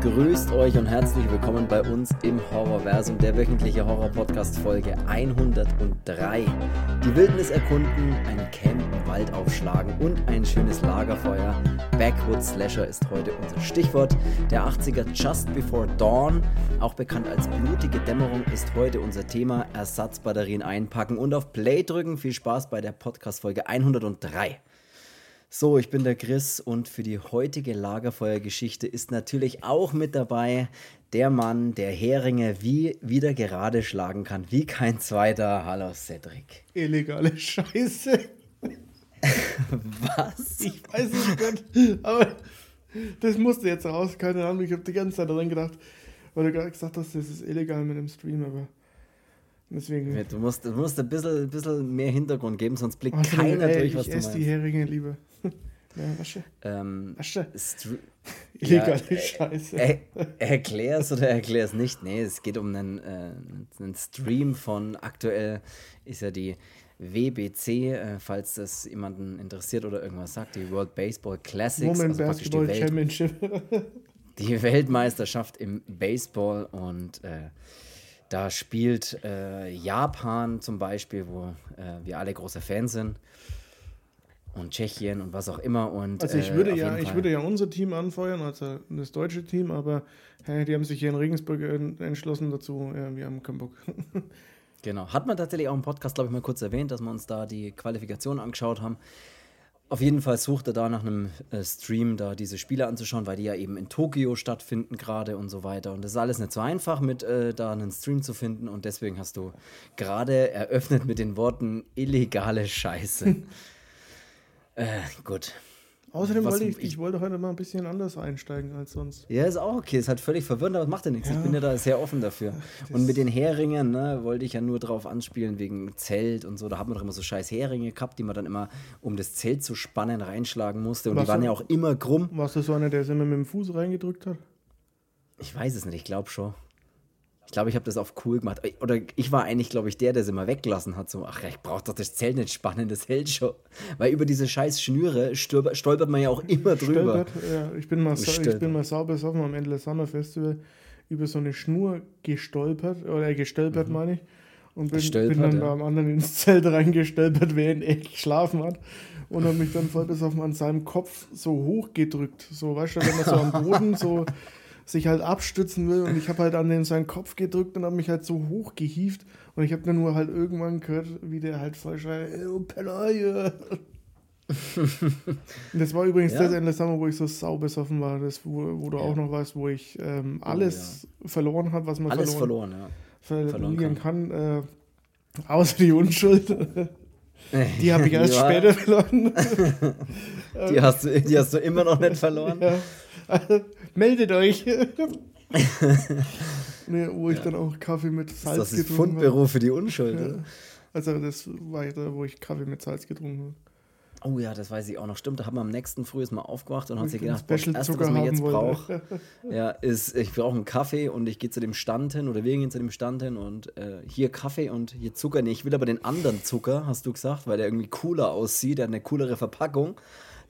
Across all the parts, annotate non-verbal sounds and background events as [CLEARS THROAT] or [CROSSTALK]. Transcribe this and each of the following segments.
Grüßt euch und herzlich willkommen bei uns im Horrorversum, der wöchentliche Horror-Podcast Folge 103. Die Wildnis erkunden, ein Camp im Wald aufschlagen und ein schönes Lagerfeuer. Backwoods Slasher ist heute unser Stichwort. Der 80er Just Before Dawn, auch bekannt als blutige Dämmerung, ist heute unser Thema. Ersatzbatterien einpacken und auf Play drücken. Viel Spaß bei der Podcast Folge 103. So, ich bin der Chris und für die heutige Lagerfeuergeschichte ist natürlich auch mit dabei der Mann, der Heringe wie wieder gerade schlagen kann, wie kein zweiter. Hallo Cedric. Illegale Scheiße. Was? Ich weiß es nicht, aber das musste jetzt raus, keine Ahnung. Ich habe die ganze Zeit daran gedacht, weil du gerade gesagt hast, das ist illegal mit dem Stream, aber deswegen. Du musst, du musst ein, bisschen, bisschen mehr Hintergrund geben, sonst blickt also, keiner ey, durch, was ich du meinst. die Heringe lieber. [LAUGHS] Ja, Wasche. Ähm, Wasche. [LAUGHS] Illegale ja, Scheiße. Er, erklär's oder erklär's nicht. Nee, es geht um einen, äh, einen Stream von aktuell ist ja die WBC, äh, falls das jemanden interessiert oder irgendwas sagt, die World Baseball Classics. Moment also Basketball die Welt, Championship. [LAUGHS] die Weltmeisterschaft im Baseball und äh, da spielt äh, Japan zum Beispiel, wo äh, wir alle große Fans sind und Tschechien und was auch immer. Und, also ich äh, würde, äh, ja, ich würde ja unser Team anfeuern, also das deutsche Team, aber hey, die haben sich hier in Regensburg entschlossen dazu, ja, wir haben keinen Bock. [LAUGHS] genau. Hat man tatsächlich auch im Podcast, glaube ich, mal kurz erwähnt, dass wir uns da die Qualifikation angeschaut haben. Auf jeden Fall sucht er da nach einem äh, Stream, da diese Spiele anzuschauen, weil die ja eben in Tokio stattfinden gerade und so weiter. Und das ist alles nicht so einfach, mit äh, da einen Stream zu finden. Und deswegen hast du gerade eröffnet mit den Worten illegale Scheiße. [LAUGHS] Äh, gut. Außerdem was, wollte ich, ich, wollte heute mal ein bisschen anders einsteigen als sonst. Ja, ist auch okay. Ist halt völlig verwirrend, aber macht ja nichts. Ja. Ich bin ja da sehr offen dafür. Das und mit den Heringen, ne, wollte ich ja nur drauf anspielen wegen Zelt und so. Da hat man doch immer so scheiß Heringe gehabt, die man dann immer, um das Zelt zu spannen, reinschlagen musste. Und was die waren ja auch immer krumm. Warst du so einer, der es immer mit dem Fuß reingedrückt hat? Ich weiß es nicht, ich glaube schon. Ich glaube, ich habe das auf cool gemacht. Oder ich war eigentlich, glaube ich, der, der es immer weggelassen hat. So, ach, ich brauche doch das Zelt nicht spannen, das hält schon. Weil über diese scheiß Schnüre stolpert, stolpert man ja auch immer drüber. Stolpert, ja. Ich bin mal, ich bin mal sauber besoffen am Ende des Summer Festival über so eine Schnur gestolpert, oder gestolpert mhm. meine ich. Und bin, bin dann ja. beim anderen ins Zelt reingestolpert, während er geschlafen hat. Und habe mich dann voll besoffen an seinem Kopf so hochgedrückt. So, weißt du, wenn man so am Boden so sich halt abstützen will und ich habe halt an den seinen Kopf gedrückt und habe mich halt so hochgehieft und ich habe dann nur halt irgendwann gehört, wie der halt voll schreit, oh [LAUGHS] das war übrigens ja. das Ende Sommer, wo ich so saubesoffen war, das, wo, wo du ja. auch noch weißt, wo ich ähm, alles oh, ja. verloren habe, was man alles verloren, verloren, ja. verlieren kann, kann äh, außer die Unschuld. Die habe ich [LAUGHS] erst später verloren. [LAUGHS] die, hast du, die hast du immer noch nicht verloren. Ja. [LAUGHS] meldet euch. [LAUGHS] nee, wo ich ja. dann auch Kaffee mit Salz das ist getrunken habe. Fundbüro für die Unschuld. Ja. Also das war da, wo ich Kaffee mit Salz getrunken habe. Oh ja, das weiß ich auch noch. Stimmt, da haben wir am nächsten Früh mal aufgewacht und hat sich gedacht, das Erste, was man jetzt braucht, [LAUGHS] ja, ist, ich brauche einen Kaffee und ich gehe zu dem Stand hin oder wir gehen zu dem Stand hin und äh, hier Kaffee und hier Zucker. Nee, ich will aber den anderen Zucker, hast du gesagt, weil der irgendwie cooler aussieht, der hat eine coolere Verpackung.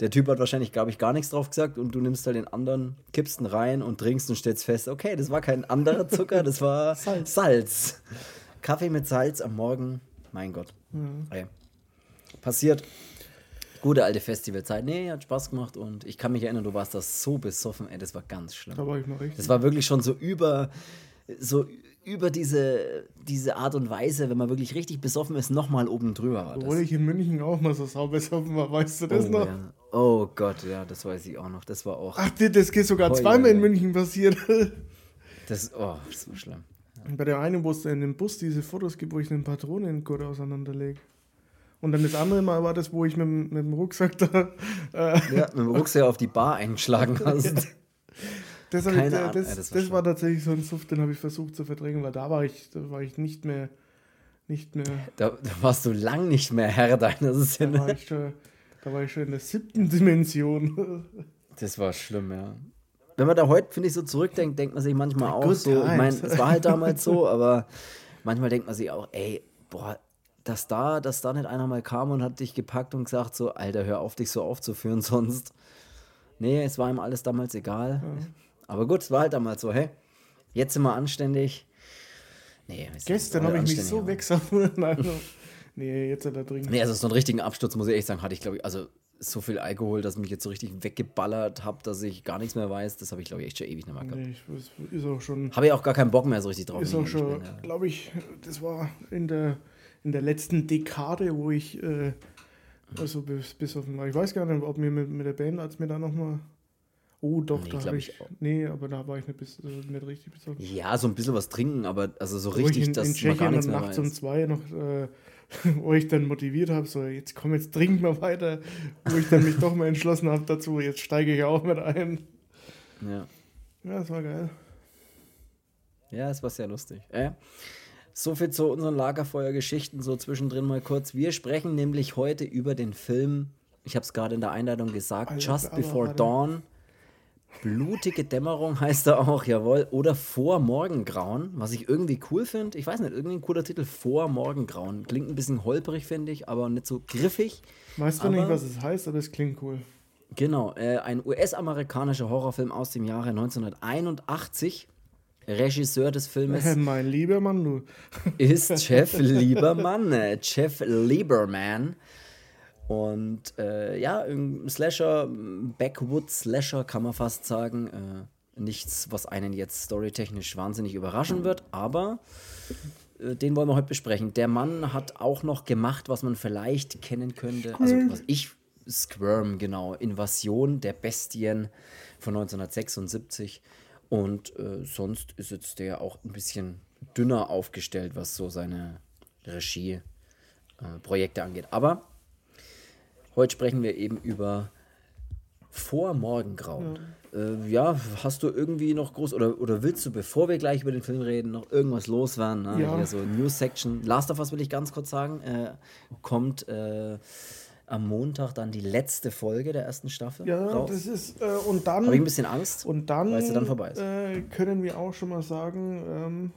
Der Typ hat wahrscheinlich, glaube ich, gar nichts drauf gesagt und du nimmst halt den anderen, kippst ihn rein und trinkst und stellst fest, okay, das war kein anderer Zucker, das war [LAUGHS] Salz. Salz. Kaffee mit Salz am Morgen, mein Gott. Mhm. Ey. Passiert. Gute alte Festivalzeit. Nee, hat Spaß gemacht und ich kann mich erinnern, du warst da so besoffen, ey, das war ganz schlimm. Da war ich mal richtig. Das war wirklich schon so über, so über diese, diese Art und Weise, wenn man wirklich richtig besoffen ist, nochmal oben drüber war. Obwohl ich in München auch mal so sau besoffen war, weißt du das oh, noch? Ja. Oh Gott, ja, das weiß ich auch noch. Das war auch. Ach, das geht sogar zweimal in München passiert. Das, oh, das war schlimm. Und bei der einen, wo es in dem Bus diese Fotos gibt, wo ich einen Patronengurt auseinanderlege. Und dann das andere Mal war das, wo ich mit, mit dem Rucksack da. Äh, ja, mit dem Rucksack auf die Bar eingeschlagen [LAUGHS] hast. Das, ich, das, das, das, war, das war, tatsächlich so ein Suff, den habe ich versucht zu verdrängen, weil da war ich, da war ich nicht mehr. Nicht mehr. Da, da warst du lang nicht mehr Herr deiner Sinne. Da war ich schon, da war ich schon in der siebten Dimension. Das war schlimm, ja. Wenn man da heute, finde ich, so zurückdenkt, denkt man sich manchmal auch so. Ich meine, es war halt damals so, [LAUGHS] aber manchmal denkt man sich auch, ey, boah, dass da, dass da nicht einer mal kam und hat dich gepackt und gesagt, so, Alter, hör auf, dich so aufzuführen, [LAUGHS] sonst. Nee, es war ihm alles damals egal. Ja. Aber gut, es war halt damals so, hey, jetzt sind wir anständig. Nee, Gestern habe ich mich so wegsammeln. [LAUGHS] [LAUGHS] Also, nee, jetzt hat er dringend. Nee, also so einen richtigen Absturz, muss ich echt sagen, hatte ich, glaube ich, also so viel Alkohol, dass ich mich jetzt so richtig weggeballert habe, dass ich gar nichts mehr weiß. Das habe ich, glaube ich, echt schon ewig nicht mehr gehabt. Nee, ich, ist auch schon. Habe ich auch gar keinen Bock mehr so richtig drauf. Ist auch schon, ja. glaube ich, das war in der, in der letzten Dekade, wo ich, äh, also bis, bis auf, ich weiß gar nicht, ob mir mit, mit der Band, als mir da nochmal Oh, doch, nee, da habe ich. ich nee, aber da war ich nicht, bis, äh, nicht richtig besoffen. Ja, so ein bisschen was trinken, aber also so richtig, in, dass in Tschechien man gar nichts mehr nachts um zwei noch, äh, [LAUGHS] wo ich dann motiviert habe, so jetzt komm, jetzt trinken wir weiter, wo ich dann mich doch mal entschlossen habe dazu, jetzt steige ich auch mit ein. Ja. Ja, das war geil. Ja, es war sehr lustig. Äh, so viel zu unseren Lagerfeuergeschichten, so zwischendrin mal kurz. Wir sprechen nämlich heute über den Film, ich habe es gerade in der Einleitung gesagt, Alter, Just Before Dawn Blutige Dämmerung heißt er auch, jawohl. Oder Vor Morgengrauen, was ich irgendwie cool finde. Ich weiß nicht, irgendwie ein cooler Titel. Vor Morgengrauen. Klingt ein bisschen holperig, finde ich, aber nicht so griffig. Weißt du nicht, was es heißt, aber es klingt cool. Genau, äh, ein US-amerikanischer Horrorfilm aus dem Jahre 1981. Regisseur des Filmes. [LAUGHS] Mein lieber Mann, du. ist Jeff [LAUGHS] Liebermann. Äh, Jeff Lieberman. Und äh, ja, ein Slasher, Backwood-Slasher kann man fast sagen. Äh, nichts, was einen jetzt storytechnisch wahnsinnig überraschen wird, aber äh, den wollen wir heute besprechen. Der Mann hat auch noch gemacht, was man vielleicht kennen könnte. Also, was ich. Squirm, genau. Invasion der Bestien von 1976. Und äh, sonst ist jetzt der auch ein bisschen dünner aufgestellt, was so seine Regie-Projekte angeht. Aber Heute sprechen wir eben über vor Morgengrauen. Ja. Äh, ja. hast du irgendwie noch groß oder, oder willst du, bevor wir gleich über den Film reden, noch irgendwas loswerden? Ne? Ja. Hier so News Section. Last of Us will ich ganz kurz sagen. Äh, kommt äh, am Montag dann die letzte Folge der ersten Staffel. Ja, raus. das ist. Äh, und dann. Habe ich ein bisschen Angst, und dann, weil es dann vorbei ist. Äh, können wir auch schon mal sagen, ähm,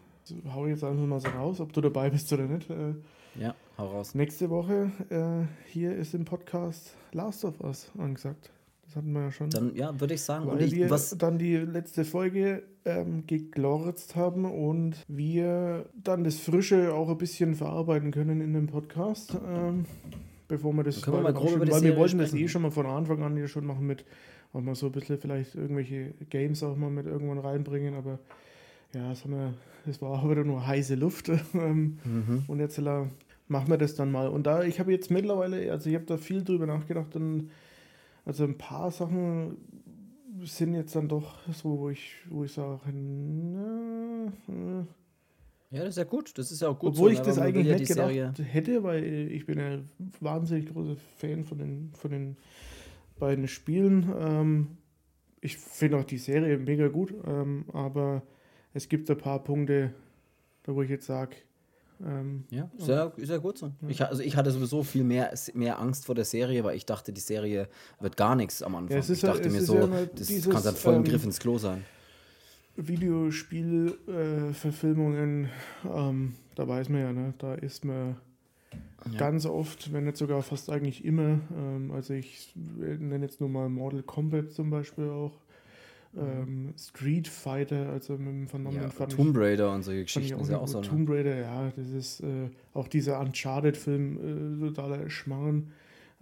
hau jetzt einfach mal so raus, ob du dabei bist oder nicht. Äh, ja, hau raus. Nächste Woche äh, hier ist im Podcast Last of Us angesagt. Das hatten wir ja schon. Dann, ja, würde ich sagen. Weil ich, wir was dann die letzte Folge ähm, geglorzt haben und wir dann das Frische auch ein bisschen verarbeiten können in dem Podcast. Ähm, bevor wir das können wir mal grob über Weil wir wollten das eh schon mal von Anfang an hier schon machen mit, auch mal so ein bisschen vielleicht irgendwelche Games auch mal mit irgendwann reinbringen, aber ja, das, haben wir, das war auch wieder nur heiße Luft. [LAUGHS] Ähm, mhm. Und jetzt äh, machen wir das dann mal. Und da, ich habe jetzt mittlerweile, also ich habe da viel drüber nachgedacht und also ein paar Sachen sind jetzt dann doch so, wo ich, wo ich sage, na, na. Ja, das ist ja gut. Das ist ja auch gut. Obwohl so, ich das eigentlich ja nicht gedacht Serie. hätte, weil ich bin ja wahnsinnig großer Fan von den, von den beiden Spielen. Ähm, ich finde auch die Serie mega gut, ähm, aber es gibt ein paar Punkte, da wo ich jetzt sage, ähm, ja, sehr, sehr gut so. Ja. Ich, also ich hatte sowieso viel mehr, mehr Angst vor der Serie, weil ich dachte, die Serie wird gar nichts am Anfang. Ja, ich dachte mir so, das dieses, kann dann voll im ähm, Griff ins Klo sein. Videospielverfilmungen, äh, ähm, da weiß man ja, ne, da ist man ja. ganz oft, wenn nicht sogar fast eigentlich immer, ähm, also ich nenne jetzt nur mal Mortal Kombat zum Beispiel auch, ähm, Street Fighter, also mit dem vernommenen ja, Tomb Raider und solche Geschichten ist ja auch so. Tomb Raider, ja, das ist äh, auch dieser Uncharted-Film äh, totaler Schmarrn.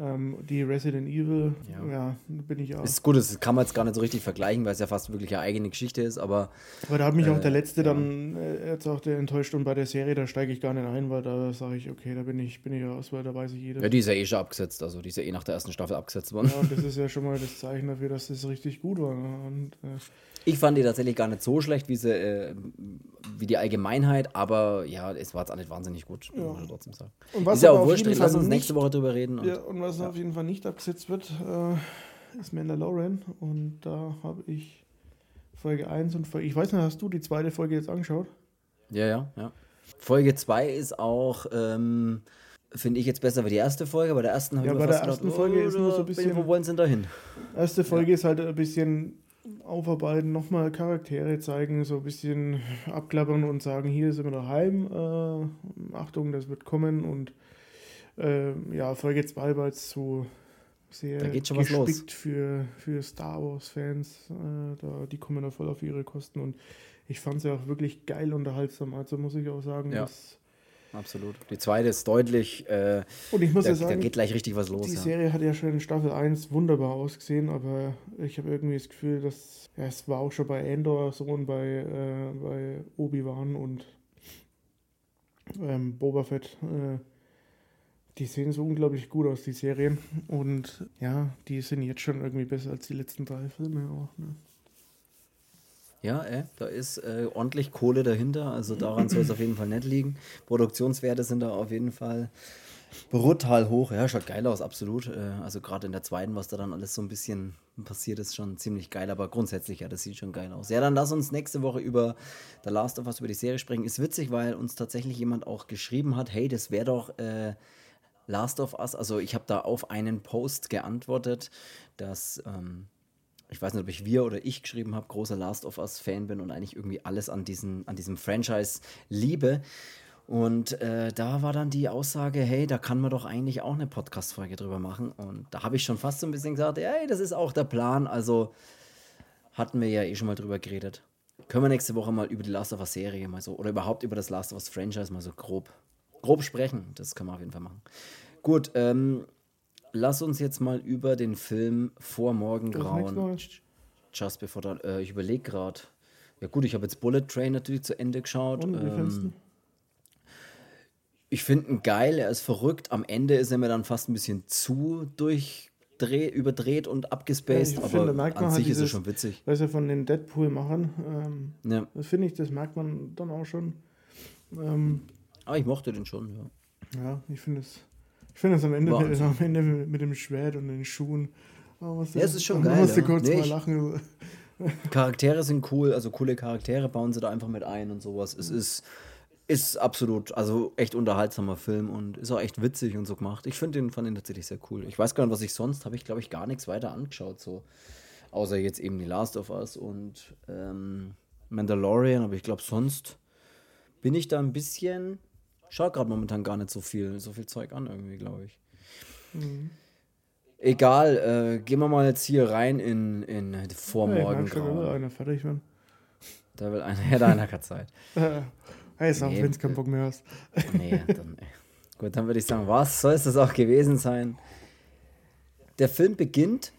Ähm, die Resident Evil, ja. ja. bin ich auch. Ist gut, das kann man jetzt gar nicht so richtig vergleichen, weil es ja fast wirklich eine eigene Geschichte ist, aber. Aber da hat mich äh, auch der letzte ja. dann äh, jetzt auch der enttäuscht und bei der Serie, da steige ich gar nicht ein, weil da sage ich, okay, da bin ich, bin ich raus, weil da weiß ich jeder. Ja, die ist ja eh schon abgesetzt, also die ist ja eh nach der ersten Staffel abgesetzt worden. Ja, das ist ja schon mal das Zeichen dafür, dass das richtig gut war. Ne? Und, äh, ich fand die tatsächlich gar nicht so schlecht wie, sie, äh, wie die Allgemeinheit, aber ja, es war jetzt auch nicht wahnsinnig gut, ja. muss man trotzdem sagen. Und was ist ja auch wurscht, lass uns nächste Woche drüber reden. Und, ja, und was ja. auf jeden Fall nicht abgesetzt wird, äh, ist Mandalorian. Und da habe ich Folge 1 und Folge. Ich weiß nicht, hast du die zweite Folge jetzt angeschaut? Ja, ja, ja. Folge 2 ist auch. Ähm, Finde ich jetzt besser wie die erste Folge. Bei der ersten habe ja, ich mir bei der ersten gedacht, Folge oh, ist nur so ein bisschen. Wo wollen sie denn da hin? Erste Folge ja. ist halt ein bisschen aufarbeiten, nochmal Charaktere zeigen, so ein bisschen abklappern und sagen, hier sind wir daheim, äh, Achtung, das wird kommen und äh, ja, Folge 2 war jetzt so sehr da geht schon was los. für, für Star Wars-Fans. Äh, da, die kommen da voll auf ihre Kosten und ich fand es ja auch wirklich geil unterhaltsam. Also muss ich auch sagen, ja. dass absolut. Die zweite ist deutlich. Äh, und ich muss da, ja sagen, da geht gleich richtig was los. Die ja. Serie hat ja schon in Staffel 1 wunderbar ausgesehen, aber ich habe irgendwie das Gefühl, dass ja, es war auch schon bei Endor so und bei, äh, bei Obi-Wan und ähm, Boba Fett. Äh, die sehen so unglaublich gut aus, die Serien. Und ja, die sind jetzt schon irgendwie besser als die letzten drei Filme auch. Ne? Ja, äh, da ist äh, ordentlich Kohle dahinter, also daran soll es auf jeden Fall nicht liegen. Produktionswerte sind da auf jeden Fall brutal hoch. Ja, schaut geil aus, absolut. Äh, also gerade in der zweiten, was da dann alles so ein bisschen passiert, ist schon ziemlich geil, aber grundsätzlich, ja, das sieht schon geil aus. Ja, dann lass uns nächste Woche über The Last of Us, über die Serie sprechen. Ist witzig, weil uns tatsächlich jemand auch geschrieben hat, hey, das wäre doch äh, Last of Us. Also ich habe da auf einen Post geantwortet, dass... Ähm, ich weiß nicht, ob ich wir oder ich geschrieben habe, großer Last of Us-Fan bin und eigentlich irgendwie alles an, diesen, an diesem Franchise liebe. Und äh, da war dann die Aussage, hey, da kann man doch eigentlich auch eine Podcast-Folge drüber machen. Und da habe ich schon fast so ein bisschen gesagt, hey, das ist auch der Plan. Also hatten wir ja eh schon mal drüber geredet. Können wir nächste Woche mal über die Last of Us-Serie mal so, oder überhaupt über das Last of Us-Franchise mal so grob, grob sprechen. Das können wir auf jeden Fall machen. Gut, ähm, lass uns jetzt mal über den Film Vor Morgengrauen. Just Before Dawn. Äh, ich überlege gerade. Ja, gut, ich habe jetzt Bullet Train natürlich zu Ende geschaut. Und, ähm, ich finde ihn geil, er ist verrückt. Am Ende ist er mir dann fast ein bisschen zu durchdreht, überdreht und abgespaced, ja, aber finde, an sich halt dieses, ist er schon witzig. Weil sie von den Deadpool machen, ähm, ja. das finde ich, das merkt man dann auch schon. Ähm, aber ah, ich mochte den schon, ja. Ja, ich finde es ich finde es am Ende, mit, am Ende mit dem Schwert und den Schuhen. Oh, ja, es ist schon geil. Musste ja. kurz nee, mal lachen. Charaktere sind cool, also coole Charaktere bauen sie da einfach mit ein und sowas. Es ist, ist absolut, also echt unterhaltsamer Film und ist auch echt witzig und so gemacht. Ich finde den, fand den tatsächlich sehr cool. Ich weiß gar nicht, was ich sonst habe ich, glaube ich, gar nichts weiter angeschaut, so. Außer jetzt eben die Last of Us und ähm, Mandalorian, aber ich glaube, sonst bin ich da ein bisschen schaut gerade momentan gar nicht so viel, so viel Zeug an, irgendwie, glaube ich. Mhm. Egal, äh, gehen wir mal jetzt hier rein in, in Vormorgen. Ja, will einer fertig werden. Da will einer, [LAUGHS] ja, da einer keine Zeit. [LAUGHS] hey, sag, nee, wenn du keinen Bock mehr hast. [LAUGHS] nee, dann, ey. gut, dann würde ich sagen, was soll es das auch gewesen sein? Der Film beginnt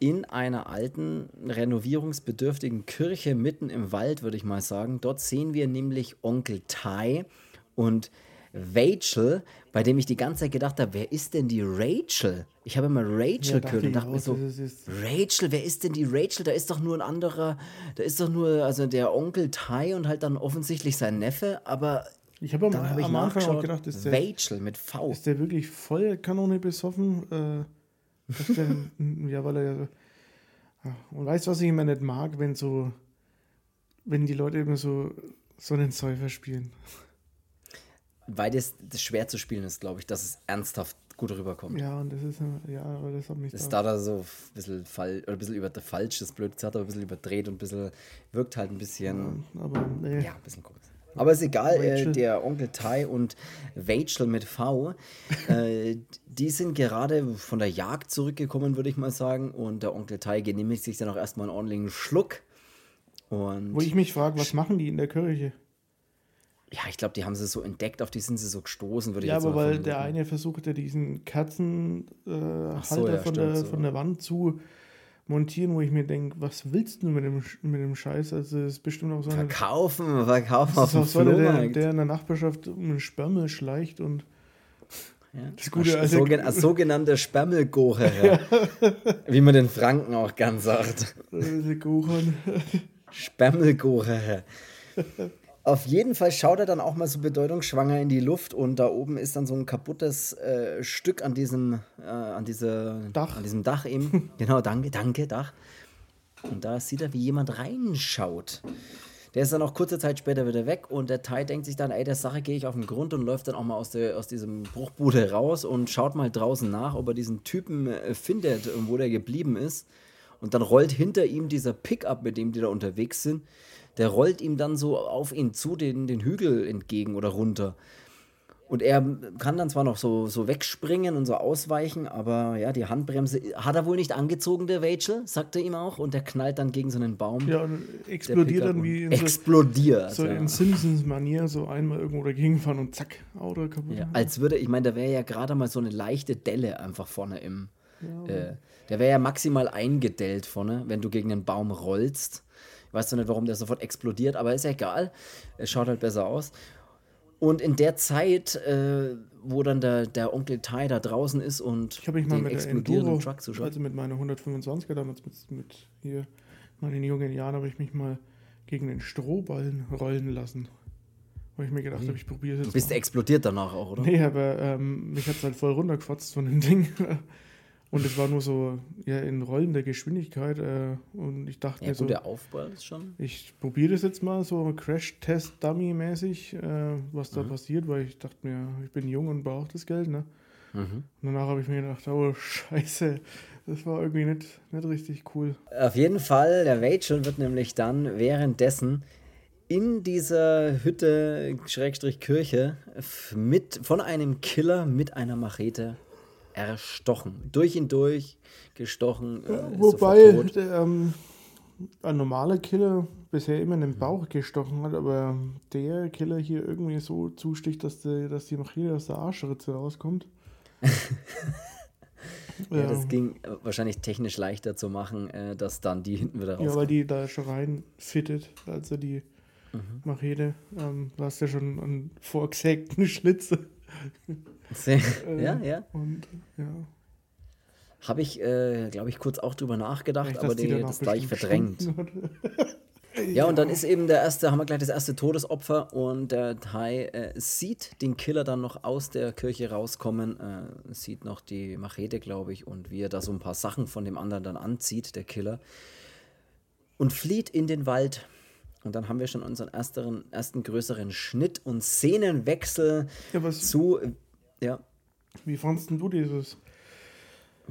in einer alten, renovierungsbedürftigen Kirche mitten im Wald, würde ich mal sagen. Dort sehen wir nämlich Onkel Ty und Rachel, bei dem ich die ganze Zeit gedacht habe, wer ist denn die Rachel? Ich habe immer Rachel ja, gehört und dachte mir so, Rachel, wer ist denn die Rachel? Da ist doch nur ein anderer, da ist doch nur, also der Onkel Ty und halt dann offensichtlich sein Neffe, aber ich habe am, hab am Anfang auch gedacht, ist der, Rachel mit V. Ist der wirklich voll Kanone besoffen? Äh, der, [LAUGHS] ja, weil er ja. Und weißt du, was ich immer nicht mag, wenn so, wenn die Leute immer so, so einen Säufer spielen weil das, das schwer zu spielen ist, glaube ich, dass es ernsthaft gut rüberkommt. Ja, und das ist, ja, aber das hat mich Das da da so ein bisschen, fall, oder ein bisschen über, falsch, das blöd gesagt, aber ein bisschen überdreht und ein bisschen, wirkt halt ein bisschen, ja, aber, nee. ja ein bisschen komisch. Aber ist egal, äh, der Onkel Ty und Rachel mit V, äh, [LAUGHS] die sind gerade von der Jagd zurückgekommen, würde ich mal sagen. Und der Onkel Ty genehmigt sich dann auch erstmal einen ordentlichen Schluck. Und Wo ich mich frage, was machen die in der Kirche? Ja, ich glaube, die haben sie so entdeckt, auf die sind sie so gestoßen, würde ich ja, jetzt aber weil der eine versuchte diesen Katzenhalter äh, so, ja, von, der, so. von der Wand zu montieren, wo ich mir denke, was willst du mit dem, mit dem Scheiß? Also es ist bestimmt auch so eine, Verkaufen, verkaufen auf dem so der, der in der Nachbarschaft um einen Spermel schleicht und ja. Das Gute, also, Sogen sogenannte Spermelgocher, [LAUGHS] wie man den Franken auch gern sagt. Spermelgocher. [LAUGHS] Auf jeden Fall schaut er dann auch mal so bedeutungsschwanger in die Luft und da oben ist dann so ein kaputtes äh, Stück an diesem, äh, an, diese, Dach. an diesem Dach eben. [LAUGHS] genau, danke, danke, Dach. Und da sieht er, wie jemand reinschaut. Der ist dann auch kurze Zeit später wieder weg und der Tai denkt sich dann, ey, der Sache gehe ich auf den Grund und läuft dann auch mal aus, der, aus diesem Bruchbude raus und schaut mal draußen nach, ob er diesen Typen äh, findet, wo der geblieben ist. Und dann rollt hinter ihm dieser Pickup, mit dem die da unterwegs sind der rollt ihm dann so auf ihn zu, den, den Hügel entgegen oder runter. Und er kann dann zwar noch so, so wegspringen und so ausweichen, aber ja, die Handbremse hat er wohl nicht angezogen, der Rachel, sagt er ihm auch. Und der knallt dann gegen so einen Baum. Ja, und explodiert dann wie in explodiert, so, so ja. in Simpsons-Manier, so einmal irgendwo dagegen fahren und zack, Auto kaputt. Ja, als würde, ich meine, da wäre ja gerade mal so eine leichte Delle einfach vorne im. Ja, äh, der wäre ja maximal eingedellt vorne, wenn du gegen einen Baum rollst. Ich weiß noch nicht, warum der sofort explodiert, aber ist ja egal. Es schaut halt besser aus. Und in der Zeit, äh, wo dann der, der Onkel Ty da draußen ist und ich habe mich mal mit explodierenden Enduro, Truck zuschaut. Also mit meiner 125er damals mit, mit hier meinen jungen Jahren habe ich mich mal gegen den Strohballen rollen lassen. Weil ich mir gedacht habe, ich probiere es jetzt. Du bist mal. explodiert danach auch, oder? Nee, aber ähm, mich hat es halt voll runtergefotzt von dem Ding. [LAUGHS] Und es war nur so ja, in rollender Geschwindigkeit. Äh, und ich dachte ja, mir so. der Aufbau ist schon. Ich probiere das jetzt mal so Crash-Test-Dummy-mäßig, äh, was da mhm. passiert, weil ich dachte mir, ich bin jung und brauche das Geld. Ne? Mhm. Und danach habe ich mir gedacht, oh Scheiße, das war irgendwie nicht, nicht richtig cool. Auf jeden Fall, der Rachel wird nämlich dann währenddessen in dieser Hütte, Schrägstrich Kirche, mit, von einem Killer mit einer Machete erstochen. Durch ihn durch gestochen. Äh, Wobei der, ähm, ein normaler Killer bisher immer in den Bauch gestochen hat, aber der Killer hier irgendwie so zusticht, dass die, dass die Machete aus der Arschritze rauskommt. [LAUGHS] ja, das ging wahrscheinlich technisch leichter zu machen, äh, dass dann die hinten wieder rauskommt. Ja, weil die da schon rein fittet, also die mhm. Machete. Ähm, du hast ja schon einen vorgesägten [LAUGHS] Schnitzel. [LAUGHS] Äh, ja, ja. Und, ja. Habe ich, äh, glaube ich, kurz auch drüber nachgedacht, ich aber die, das gleich verdrängt. [LAUGHS] ja, und dann ist eben der erste, haben wir gleich das erste Todesopfer und der Thai äh, sieht den Killer dann noch aus der Kirche rauskommen, äh, sieht noch die Machete, glaube ich, und wie er da so ein paar Sachen von dem anderen dann anzieht, der Killer, und flieht in den Wald. Und dann haben wir schon unseren ersten, ersten größeren Schnitt und Szenenwechsel ja, zu ja. Wie fandest du dieses?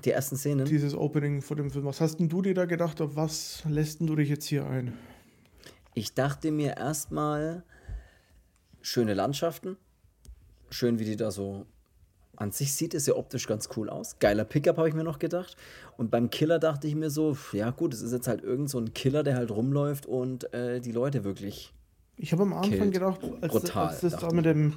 Die ersten Szenen? Dieses Opening vor dem Film. Was hast denn du dir da gedacht? Auf was lässt du dich jetzt hier ein? Ich dachte mir erstmal schöne Landschaften. Schön, wie die da so an sich sieht es ja optisch ganz cool aus. Geiler Pickup, habe ich mir noch gedacht. Und beim Killer dachte ich mir so, ja gut, es ist jetzt halt irgend so ein Killer, der halt rumläuft und äh, die Leute wirklich. Ich habe am Anfang killt. gedacht, als, Brutal, als das da mit dem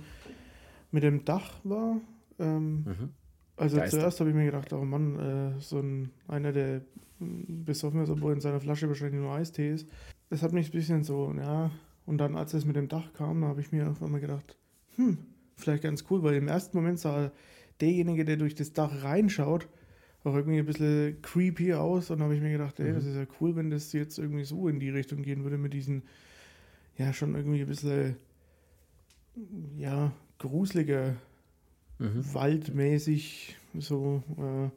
mit dem Dach war. Ähm, mhm. Also Geister. zuerst habe ich mir gedacht, oh Mann, äh, so ein einer, der besoffen ist, obwohl in seiner Flasche wahrscheinlich nur Eistee ist. Das hat mich ein bisschen so, ja. Und dann, als es mit dem Dach kam, habe ich mir auf einmal gedacht, hm, vielleicht ganz cool, weil im ersten Moment sah derjenige, der durch das Dach reinschaut, auch irgendwie ein bisschen creepy aus. Und dann habe ich mir gedacht, ey, mhm. das ist ja cool, wenn das jetzt irgendwie so in die Richtung gehen würde mit diesen, ja, schon irgendwie ein bisschen, ja, gruseliger, mhm. waldmäßig, so, äh,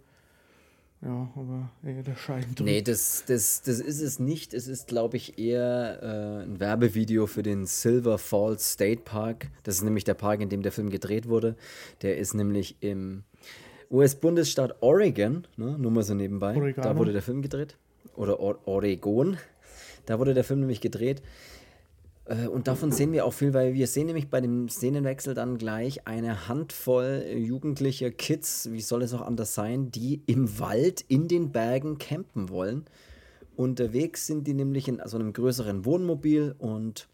ja, aber ey, der scheint. Nee, das, das, das ist es nicht. Es ist, glaube ich, eher äh, ein Werbevideo für den Silver Falls State Park. Das ist nämlich der Park, in dem der Film gedreht wurde. Der ist nämlich im US-Bundesstaat Oregon, ne, nur mal so nebenbei. Oregano. Da wurde der Film gedreht. Oder Or Oregon. Da wurde der Film nämlich gedreht. Äh, und davon sehen wir auch viel, weil wir sehen nämlich bei dem Szenenwechsel dann gleich eine Handvoll jugendlicher Kids, wie soll es auch anders sein, die im Wald in den Bergen campen wollen. Unterwegs sind die nämlich in so einem größeren Wohnmobil und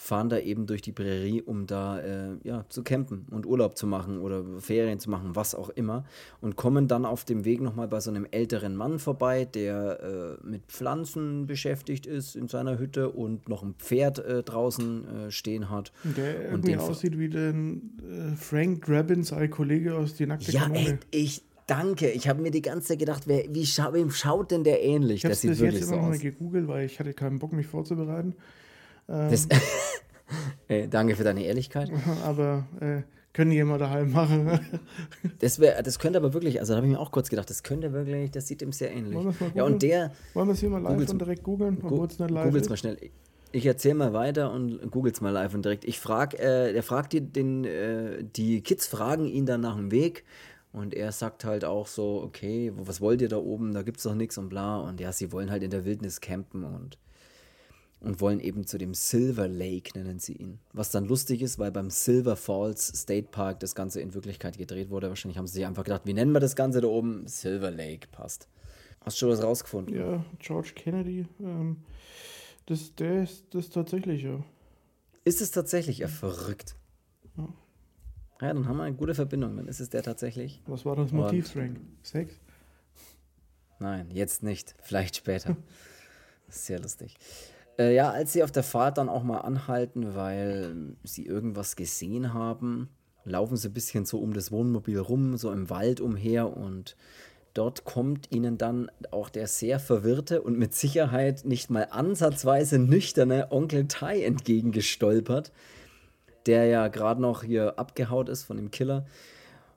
fahren da eben durch die Prärie, um da äh, ja, zu campen und Urlaub zu machen oder Ferien zu machen, was auch immer. Und kommen dann auf dem Weg nochmal bei so einem älteren Mann vorbei, der äh, mit Pflanzen beschäftigt ist in seiner Hütte und noch ein Pferd äh, draußen äh, stehen hat. Der irgendwie aussieht wie der äh, Frank Drabins, ein Kollege aus Die nackte Ja, echt, ich, Danke. Ich habe mir die ganze Zeit gedacht, wer, wie scha wem schaut denn der ähnlich? Ich habe das jetzt so immer noch mal gegoogelt, weil ich hatte keinen Bock, mich vorzubereiten. Ähm, das, [LAUGHS] äh, danke für deine Ehrlichkeit. [LAUGHS] Aber äh, können die immer daheim machen. [LAUGHS] das, wär, das könnte aber wirklich, also da habe ich mir auch kurz gedacht, das könnte wirklich, das sieht ihm sehr ähnlich. Ja, und der. Wollen wir es hier mal live und direkt googeln? Googles mal schnell. Ich erzähle mal weiter und googles mal live und direkt. Ich frage, äh, der fragt die, den, äh, die Kids fragen ihn dann nach dem Weg und er sagt halt auch so, okay, was wollt ihr da oben? Da gibt es doch nichts und bla. Und ja, sie wollen halt in der Wildnis campen und und wollen eben zu dem Silver Lake, nennen sie ihn. Was dann lustig ist, weil beim Silver Falls State Park das Ganze in Wirklichkeit gedreht wurde. Wahrscheinlich haben sie sich einfach gedacht, wie nennen wir das Ganze da oben? Silver Lake passt. Hast du schon was rausgefunden? Ja, George Kennedy. Ähm, das, der ist das tatsächlich, ja. Ist es tatsächlich? Ja, verrückt. Ja. ja, dann haben wir eine gute Verbindung. Dann ist es der tatsächlich. Was war das Motiv, Frank? Sex? Nein, jetzt nicht. Vielleicht später. [LAUGHS] Sehr lustig. Äh, ja, als sie auf der Fahrt dann auch mal anhalten, weil sie irgendwas gesehen haben, laufen sie ein bisschen so um das Wohnmobil rum, so im Wald umher und dort kommt ihnen dann auch der sehr verwirrte und mit Sicherheit nicht mal ansatzweise nüchterne Onkel Tai entgegengestolpert, der ja gerade noch hier abgehaut ist von dem Killer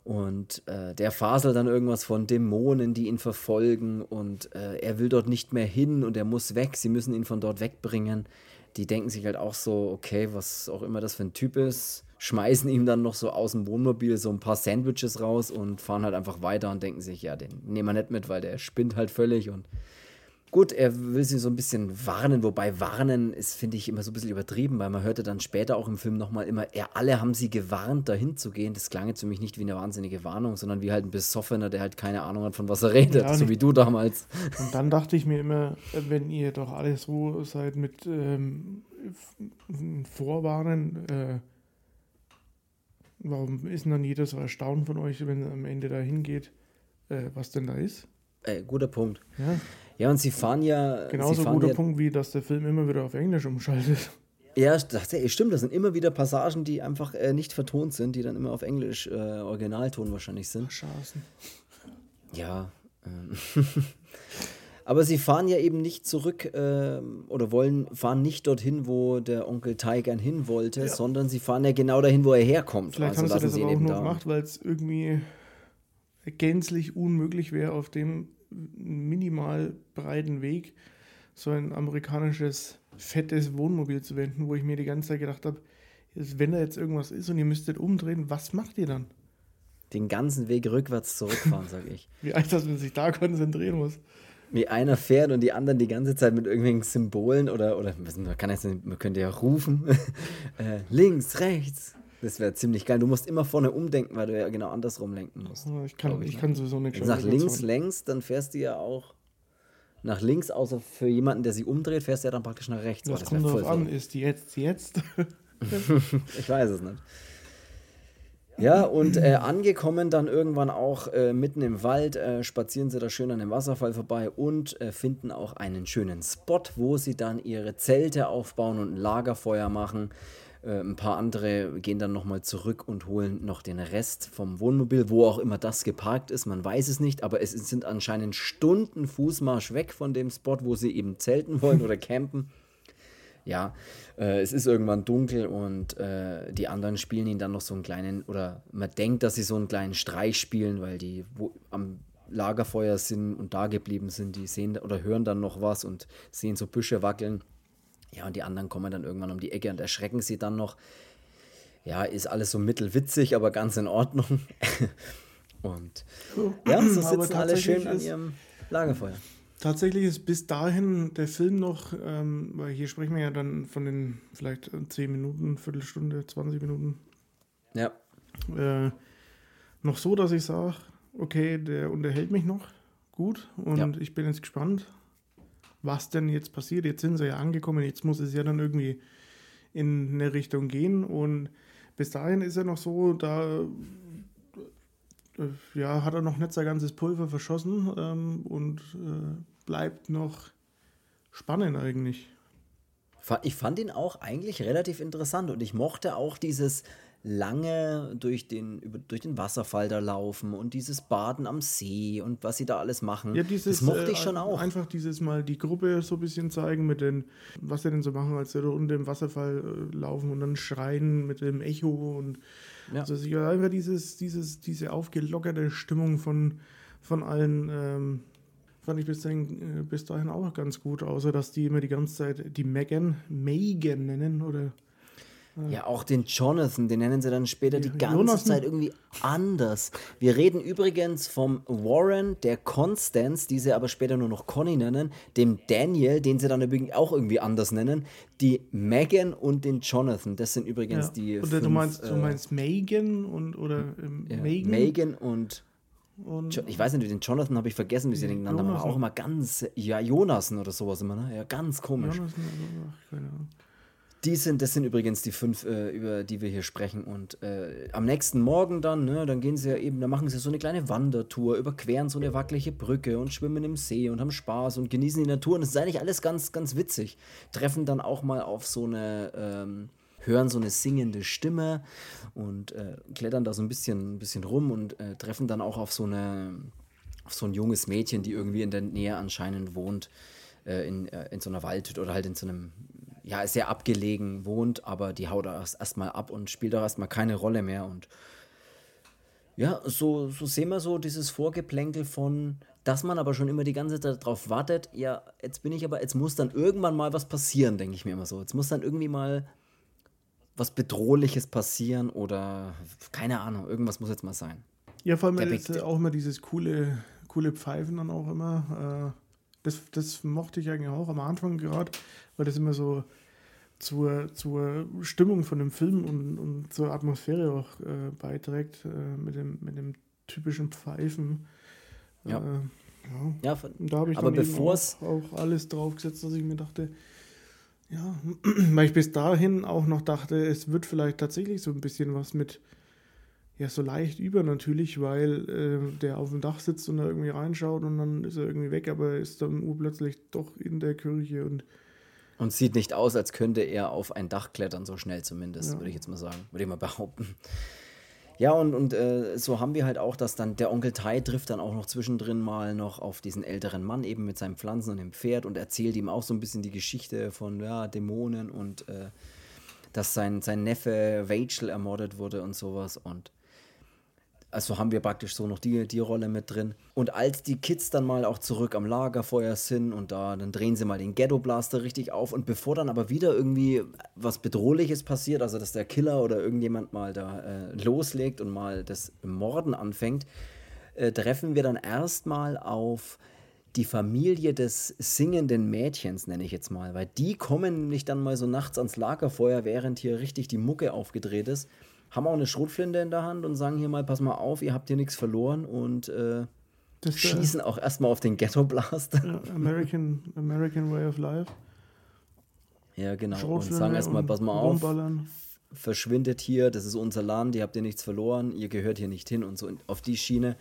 und äh, der faselt dann irgendwas von Dämonen, die ihn verfolgen und äh, er will dort nicht mehr hin und er muss weg, sie müssen ihn von dort wegbringen. Die denken sich halt auch so, okay, was auch immer das für ein Typ ist, schmeißen ihm dann noch so aus dem Wohnmobil so ein paar Sandwiches raus und fahren halt einfach weiter und denken sich, ja, den nehmen wir nicht mit, weil der spinnt halt völlig und Gut, er will sie so ein bisschen warnen, wobei warnen ist, finde ich, immer so ein bisschen übertrieben, weil man hörte dann später auch im Film nochmal immer, er, alle haben sie gewarnt, dahin zu gehen. Das klang jetzt für mich nicht wie eine wahnsinnige Warnung, sondern wie halt ein Besoffener, der halt keine Ahnung hat, von was er redet, ja, so wie du damals. Und dann dachte ich mir immer, wenn ihr doch alle so seid mit ähm, Vorwarnen, äh, warum ist denn dann jeder so erstaunt von euch, wenn er am Ende dahin geht, äh, was denn da ist? Äh, guter Punkt. Ja. Ja, und sie fahren ja. Genauso fahren guter ja, Punkt, wie dass der Film immer wieder auf Englisch umschaltet. Ja, stimmt. Das sind immer wieder Passagen, die einfach äh, nicht vertont sind, die dann immer auf Englisch äh, Originalton wahrscheinlich sind. Schaßen. Ja. Ähm. [LAUGHS] Aber sie fahren ja eben nicht zurück äh, oder wollen fahren nicht dorthin, wo der Onkel Tai gern hin wollte, ja. sondern sie fahren ja genau dahin, wo er herkommt. Vielleicht also haben sie das aber auch nur gemacht, weil es irgendwie gänzlich unmöglich wäre, auf dem minimal breiten Weg so ein amerikanisches fettes Wohnmobil zu wenden, wo ich mir die ganze Zeit gedacht habe, wenn da jetzt irgendwas ist und ihr müsstet umdrehen, was macht ihr dann? Den ganzen Weg rückwärts zurückfahren, sag ich. [LAUGHS] Wie alt, dass man sich da konzentrieren muss. Wie einer fährt und die anderen die ganze Zeit mit irgendwelchen Symbolen oder, oder man, kann jetzt, man könnte ja rufen, [LAUGHS] äh, links, rechts, das wäre ziemlich geil. Du musst immer vorne umdenken, weil du ja genau andersrum lenken musst. Ich kann, ich, ich kann sowieso nicht Wenn du nach links längst, dann fährst du ja auch nach links, außer für jemanden, der sich umdreht, fährst du ja dann praktisch nach rechts. Das, das kommt darauf an, ist die jetzt jetzt? [LAUGHS] [LAUGHS] ich weiß es nicht. Ja, und äh, angekommen dann irgendwann auch äh, mitten im Wald, äh, spazieren sie da schön an dem Wasserfall vorbei und äh, finden auch einen schönen Spot, wo sie dann ihre Zelte aufbauen und ein Lagerfeuer machen. Äh, ein paar andere gehen dann nochmal zurück und holen noch den Rest vom Wohnmobil, wo auch immer das geparkt ist. Man weiß es nicht, aber es sind anscheinend Stunden Fußmarsch weg von dem Spot, wo sie eben zelten wollen oder [LAUGHS] campen. Ja, äh, es ist irgendwann dunkel und äh, die anderen spielen ihn dann noch so einen kleinen, oder man denkt, dass sie so einen kleinen Streich spielen, weil die wo, am Lagerfeuer sind und da geblieben sind, die sehen oder hören dann noch was und sehen so Büsche wackeln. Ja, und die anderen kommen dann irgendwann um die Ecke und erschrecken sie dann noch. Ja, ist alles so mittelwitzig, aber ganz in Ordnung. [LAUGHS] und ja, so sitzen alle schön an ihrem Lagerfeuer. Tatsächlich ist bis dahin der Film noch, ähm, weil hier sprechen wir ja dann von den vielleicht 10 Minuten, Viertelstunde, 20 Minuten. Ja. Äh, noch so, dass ich sage, okay, der unterhält mich noch gut und ja. ich bin jetzt gespannt, was denn jetzt passiert. Jetzt sind sie ja angekommen, jetzt muss es ja dann irgendwie in eine Richtung gehen. Und bis dahin ist er noch so, da äh, ja, hat er noch nicht sein ganzes Pulver verschossen ähm, und äh, bleibt noch spannend eigentlich. Ich fand ihn auch eigentlich relativ interessant und ich mochte auch dieses lange durch den, über, durch den Wasserfall da laufen und dieses Baden am See und was sie da alles machen. Ja, dieses, das mochte ich äh, schon auch. Einfach dieses Mal die Gruppe so ein bisschen zeigen mit den, was sie denn so machen, als sie da unter dem Wasserfall äh, laufen und dann schreien mit dem Echo und ja. also einfach dieses, dieses, diese aufgelockerte Stimmung von, von allen ähm, fand ich bis dahin, äh, bis dahin auch ganz gut, außer dass die immer die ganze Zeit die Megan, Megan nennen oder Ja, auch den Jonathan, den nennen sie dann später die ganze Jonathan. Zeit irgendwie anders. Wir reden übrigens vom Warren, der Constance, die sie aber später nur noch Conny nennen, dem Daniel, den sie dann übrigens auch irgendwie anders nennen, die Megan und den Jonathan. Das sind übrigens ja. die. Oder fünf, du meinst, äh, du meinst Megan und oder ähm, ja, Megan? Megan und und ich weiß nicht, den Jonathan habe ich vergessen, wie sie den genannt haben, aber auch immer ganz, ja, Jonasen oder sowas immer, ne? Ja, ganz komisch. Jonasen, also, ach, keine Ahnung. Die sind, das sind übrigens die fünf, äh, über die wir hier sprechen. Und äh, am nächsten Morgen dann, ne, dann gehen sie ja eben, da machen sie so eine kleine Wandertour, überqueren so eine wackelige Brücke und schwimmen im See und haben Spaß und genießen die Natur. Und es ist eigentlich alles ganz, ganz witzig. Treffen dann auch mal auf so eine, ähm, hören so eine singende Stimme und äh, klettern da so ein bisschen, ein bisschen rum und äh, treffen dann auch auf so eine, auf so ein junges Mädchen, die irgendwie in der Nähe anscheinend wohnt äh, in, äh, in so einer Waldhütte oder halt in so einem ja, sehr abgelegen wohnt, aber die haut erst erstmal ab und spielt auch erstmal keine Rolle mehr. Und ja, so, so sehen wir so dieses Vorgeplänkel von, dass man aber schon immer die ganze Zeit darauf wartet, ja, jetzt bin ich aber, jetzt muss dann irgendwann mal was passieren, denke ich mir immer so. Jetzt muss dann irgendwie mal was Bedrohliches passieren oder keine Ahnung, irgendwas muss jetzt mal sein. Ja, vor allem ist auch immer dieses coole, coole Pfeifen dann auch immer. Das, das mochte ich eigentlich auch am Anfang gerade, weil das immer so zur, zur Stimmung von dem Film und, und zur Atmosphäre auch äh, beiträgt, äh, mit, dem, mit dem typischen Pfeifen. Ja. Äh, ja. ja und da habe ich aber dann auch, auch alles draufgesetzt, dass ich mir dachte, ja, [CLEARS THROAT] weil ich bis dahin auch noch dachte, es wird vielleicht tatsächlich so ein bisschen was mit ja so leicht übernatürlich, weil äh, der auf dem Dach sitzt und da irgendwie reinschaut und dann ist er irgendwie weg, aber er ist dann urplötzlich doch in der Kirche und und sieht nicht aus, als könnte er auf ein Dach klettern, so schnell zumindest, ja. würde ich jetzt mal sagen, würde ich mal behaupten. Ja, und, und äh, so haben wir halt auch, dass dann der Onkel Tai trifft dann auch noch zwischendrin mal noch auf diesen älteren Mann eben mit seinen Pflanzen und dem Pferd und erzählt ihm auch so ein bisschen die Geschichte von ja, Dämonen und äh, dass sein, sein Neffe Rachel ermordet wurde und sowas. Und also haben wir praktisch so noch die, die Rolle mit drin. Und als die Kids dann mal auch zurück am Lagerfeuer sind und da, dann drehen sie mal den Ghetto Blaster richtig auf. Und bevor dann aber wieder irgendwie was Bedrohliches passiert, also dass der Killer oder irgendjemand mal da äh, loslegt und mal das Morden anfängt, äh, treffen wir dann erstmal auf die Familie des singenden Mädchens, nenne ich jetzt mal. Weil die kommen nämlich dann mal so nachts ans Lagerfeuer, während hier richtig die Mucke aufgedreht ist haben auch eine Schrotflinte in der Hand und sagen hier mal, pass mal auf, ihr habt hier nichts verloren und äh, schießen auch erstmal auf den Ghetto Blaster. Ja, American, American Way of Life. Ja, genau. Und sagen erstmal, pass mal auf, verschwindet hier, das ist unser Land, ihr habt hier nichts verloren, ihr gehört hier nicht hin und so auf die Schiene.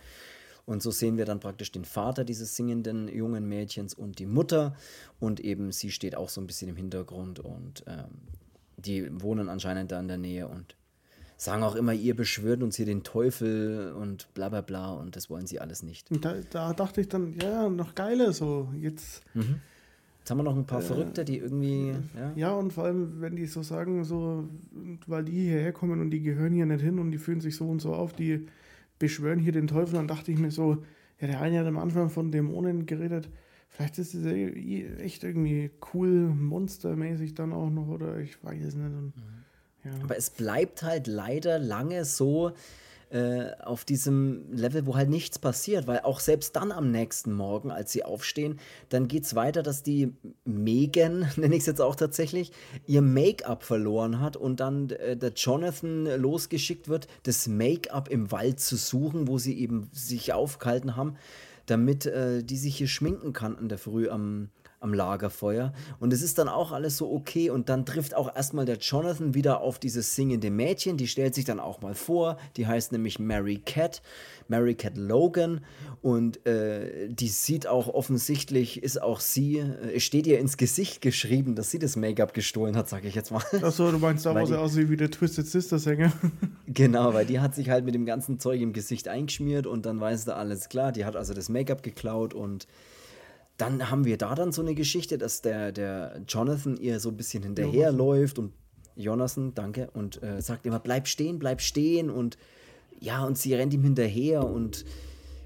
Und so sehen wir dann praktisch den Vater dieses singenden jungen Mädchens und die Mutter. Und eben sie steht auch so ein bisschen im Hintergrund und ähm, die wohnen anscheinend da in der Nähe und sagen auch immer, ihr beschwört uns hier den Teufel und bla bla bla und das wollen sie alles nicht. Da, da dachte ich dann, ja, noch geiler so. Jetzt. Mhm. Jetzt haben wir noch ein paar äh, Verrückte, die irgendwie. Ja. ja, und vor allem, wenn die so sagen, so, weil die hierher kommen und die gehören hier nicht hin und die fühlen sich so und so auf, die beschwören hier den Teufel, dann dachte ich mir so, ja, der eine hat am Anfang von Dämonen geredet. Vielleicht ist es echt irgendwie cool, monstermäßig dann auch noch, oder ich weiß es nicht. Und, mhm. Aber es bleibt halt leider lange so äh, auf diesem Level, wo halt nichts passiert, weil auch selbst dann am nächsten Morgen, als sie aufstehen, dann geht es weiter, dass die Megan, [LAUGHS] nenne ich es jetzt auch tatsächlich, ihr Make-up verloren hat und dann äh, der Jonathan losgeschickt wird, das Make-up im Wald zu suchen, wo sie eben sich aufgehalten haben, damit äh, die sich hier schminken kann in der Früh am, am Lagerfeuer. Und es ist dann auch alles so okay. Und dann trifft auch erstmal der Jonathan wieder auf dieses singende Mädchen. Die stellt sich dann auch mal vor. Die heißt nämlich Mary Cat, Mary Cat Logan. Und äh, die sieht auch offensichtlich, ist auch sie, äh, steht ihr ins Gesicht geschrieben, dass sie das Make-up gestohlen hat, sag ich jetzt mal. Achso, du meinst da, wo sie aussieht wie der Twisted Sister Sänger. [LAUGHS] genau, weil die hat sich halt mit dem ganzen Zeug im Gesicht eingeschmiert und dann weiß da alles klar. Die hat also das Make-up geklaut und dann haben wir da dann so eine Geschichte, dass der, der Jonathan ihr so ein bisschen hinterherläuft und Jonathan, danke, und äh, sagt immer, bleib stehen, bleib stehen und ja, und sie rennt ihm hinterher und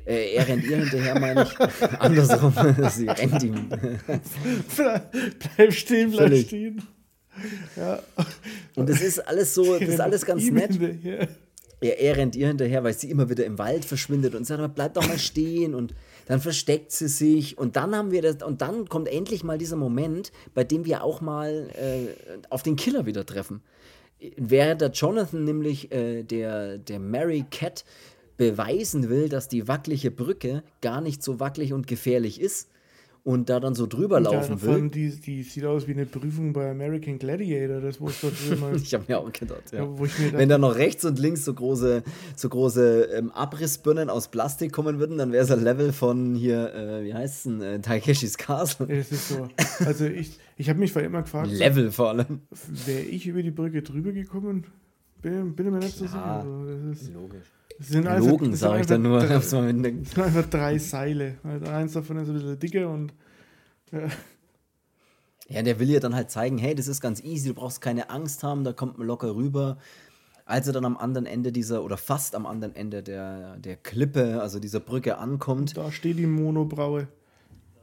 äh, er rennt ihr hinterher, meine ich. [LAUGHS] Andersrum, [LAUGHS] sie rennt ihm. [LAUGHS] bleib stehen, bleib Völlig. stehen. Ja. Und das ist alles so, das ist alles ganz nett. Ja, er rennt ihr hinterher, weil sie immer wieder im Wald verschwindet und sagt, bleib doch mal stehen und dann versteckt sie sich und dann haben wir das und dann kommt endlich mal dieser Moment, bei dem wir auch mal äh, auf den Killer wieder treffen. Während der Jonathan nämlich äh, der, der Mary Cat beweisen will, dass die wackelige Brücke gar nicht so wackelig und gefährlich ist, und da dann so drüber laufen ja, will. Die, die sieht aus wie eine Prüfung bei American Gladiator, das wo es dort immer. ich [LAUGHS] habe mir auch gedacht, ja. ja Wenn da noch rechts und links so große, so große ähm, Abrissbirnen aus Plastik kommen würden, dann wäre es ein Level von hier, äh, wie heißt es denn, äh, Takeshis Castle. Ja, das ist so. Also ich, ich habe mich vor immer gefragt. Level vor allem. Wäre ich über die Brücke drüber gekommen? Bin, bin mir nicht so sicher. Also, das ist, Logisch. Sind also, Logen, sage ich dann nur. Drei, das sind einfach drei Seile. Also eins davon ist ein bisschen dicker und. Ja. ja, der will ja dann halt zeigen: hey, das ist ganz easy, du brauchst keine Angst haben, da kommt man locker rüber. Als er dann am anderen Ende dieser, oder fast am anderen Ende der, der Klippe, also dieser Brücke ankommt. Da steht die Monobraue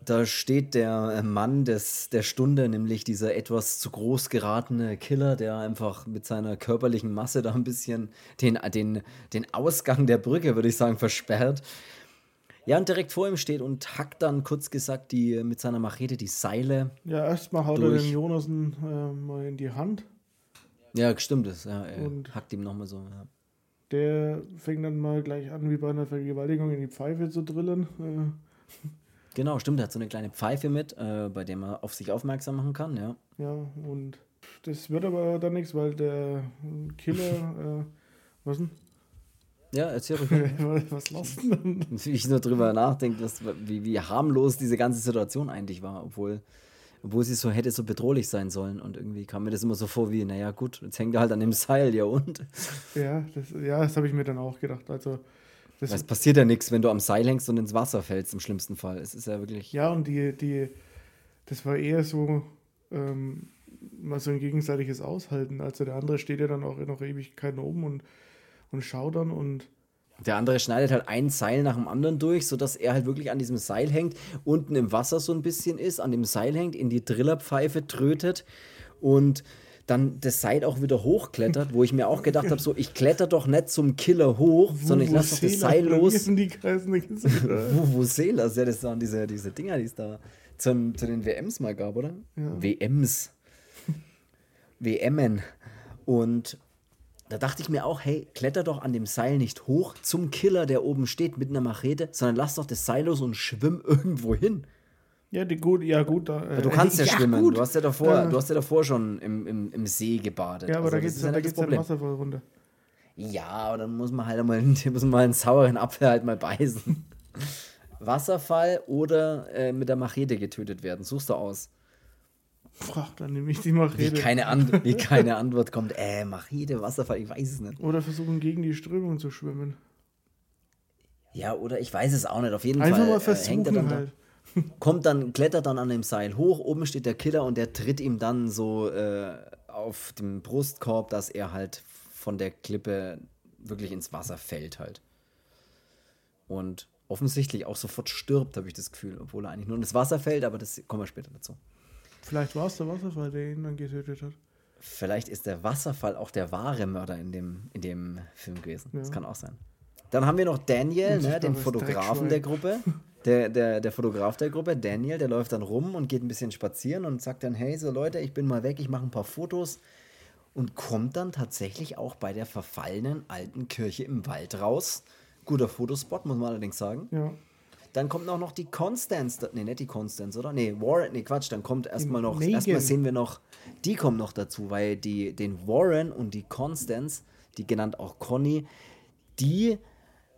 da steht der äh, Mann des, der Stunde, nämlich dieser etwas zu groß geratene Killer, der einfach mit seiner körperlichen Masse da ein bisschen den, den, den Ausgang der Brücke, würde ich sagen, versperrt. Ja, und direkt vor ihm steht und hackt dann kurz gesagt die, mit seiner Machete die Seile. Ja, erstmal haut durch. er den Jonasen äh, mal in die Hand. Ja, stimmt es. Ja, er und hackt ihm nochmal so. Ja. Der fängt dann mal gleich an, wie bei einer Vergewaltigung in die Pfeife zu drillen. Äh, Genau, stimmt, er hat so eine kleine Pfeife mit, äh, bei der man auf sich aufmerksam machen kann, ja. Ja, und das wird aber dann nichts, weil der Killer, äh, was denn? Ja, erzähl ruhig. [LAUGHS] was lasst denn? Ich nur drüber nachdenke, wie, wie harmlos diese ganze Situation eigentlich war, obwohl, obwohl sie so hätte so bedrohlich sein sollen. Und irgendwie kam mir das immer so vor wie, naja gut, jetzt hängt er halt an dem Seil, ja und? Ja, das, ja, das habe ich mir dann auch gedacht. Also das es passiert ja nichts, wenn du am Seil hängst und ins Wasser fällst, im schlimmsten Fall. Es ist ja wirklich. Ja, und die, die, das war eher so, ähm, mal so ein gegenseitiges Aushalten. Also der andere steht ja dann auch noch Ewigkeiten oben und, und schaut dann und. Der andere schneidet halt ein Seil nach dem anderen durch, sodass er halt wirklich an diesem Seil hängt, unten im Wasser so ein bisschen ist, an dem Seil hängt, in die Drillerpfeife trötet und dann das Seil auch wieder hochklettert, wo ich mir auch gedacht habe, so, ich kletter doch nicht zum Killer hoch, wo, sondern ich lasse doch das Seil los. Die [LAUGHS] wo Selas, ja, das waren diese, diese Dinger, die es da zum, zu den WMs mal gab, oder? Ja. WMs. WMen. Und da dachte ich mir auch, hey, kletter doch an dem Seil nicht hoch zum Killer, der oben steht mit einer Machete, sondern lass doch das Seil los und schwimm irgendwo hin. Ja, die gut, ja gut. Da, äh, du kannst ja, ja schwimmen. Gut. Du hast ja davor, ja. du hast ja davor schon im, im, im See gebadet. Ja, aber also da geht es ja, da geht's ja Wasserfall runter. Ja, aber dann muss man halt einmal, [LAUGHS] muss man mal einen sauren Apfel halt mal beißen. [LAUGHS] Wasserfall oder äh, mit der Machete getötet werden. Suchst du aus. Ach, dann nehme ich die Machete. Wie keine, An wie keine Antwort kommt. Äh, Machete, Wasserfall, ich weiß es nicht. Oder versuchen gegen die Strömung zu schwimmen. Ja, oder ich weiß es auch nicht. Auf jeden Einfach Fall mal versuchen, äh, hängt er dann halt. Kommt dann, klettert dann an dem Seil hoch, oben steht der Killer und der tritt ihm dann so äh, auf dem Brustkorb, dass er halt von der Klippe wirklich ins Wasser fällt halt. Und offensichtlich auch sofort stirbt, habe ich das Gefühl, obwohl er eigentlich nur ins Wasser fällt, aber das kommen wir später dazu. Vielleicht war es der Wasserfall, der ihn dann getötet hat. Vielleicht ist der Wasserfall auch der wahre Mörder in dem, in dem Film gewesen. Ja. Das kann auch sein. Dann haben wir noch Daniel, ne, den Fotografen der Gruppe. [LAUGHS] Der, der, der Fotograf der Gruppe, Daniel, der läuft dann rum und geht ein bisschen spazieren und sagt dann, hey, so Leute, ich bin mal weg, ich mache ein paar Fotos und kommt dann tatsächlich auch bei der verfallenen alten Kirche im Wald raus. Guter Fotospot, muss man allerdings sagen. Ja. Dann kommt auch noch die Constance, nee, nicht die Constance, oder? Nee, Warren, nee, Quatsch, dann kommt erstmal noch, erstmal sehen wir noch, die kommen noch dazu, weil die, den Warren und die Constance, die genannt auch Conny, die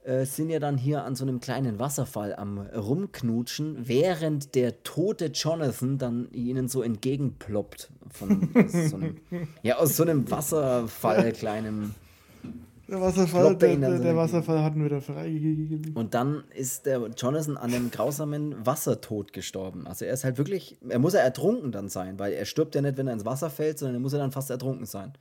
äh, sind ja dann hier an so einem kleinen Wasserfall am Rumknutschen, während der tote Jonathan dann ihnen so entgegenploppt. Von so einem, [LAUGHS] ja, aus so einem Wasserfall, kleinem. Der Wasserfall, der, der, der Wasserfall hat ihn wieder freigegeben. Und dann ist der Jonathan an einem grausamen Wassertod gestorben. Also er ist halt wirklich, er muss ja ertrunken dann sein, weil er stirbt ja nicht, wenn er ins Wasser fällt, sondern er muss ja dann fast ertrunken sein.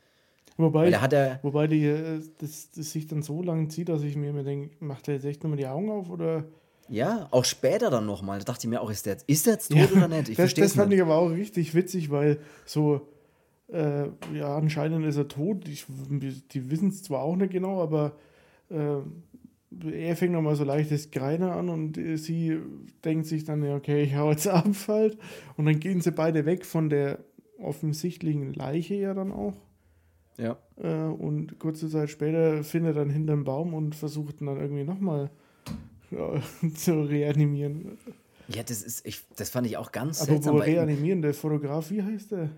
Wobei, ich, hat er, wobei die, äh, das, das sich dann so lange zieht, dass ich mir immer denke, macht er jetzt echt nochmal die Augen auf oder. Ja, auch später dann nochmal. Da dachte ich mir auch, ist der jetzt, ist der jetzt tot ja, oder nicht? Ich das das fand nicht. ich aber auch richtig witzig, weil so Äh, ja, anscheinend ist er tot. Ich, die wissen es zwar auch nicht genau, aber äh, er fängt nochmal so leichtes Greiner an und sie denkt sich dann, ja, okay, ich hau jetzt ab halt. Und dann gehen sie beide weg von der offensichtlichen Leiche ja dann auch. Ja. Äh, und kurze Zeit später findet er dann hinterm Baum und versucht dann irgendwie nochmal ja, [LAUGHS] zu reanimieren. Ja, das ist, ich, das fand ich auch ganz Aber seltsam. Aber reanimieren, der Fotograf, wie heißt der?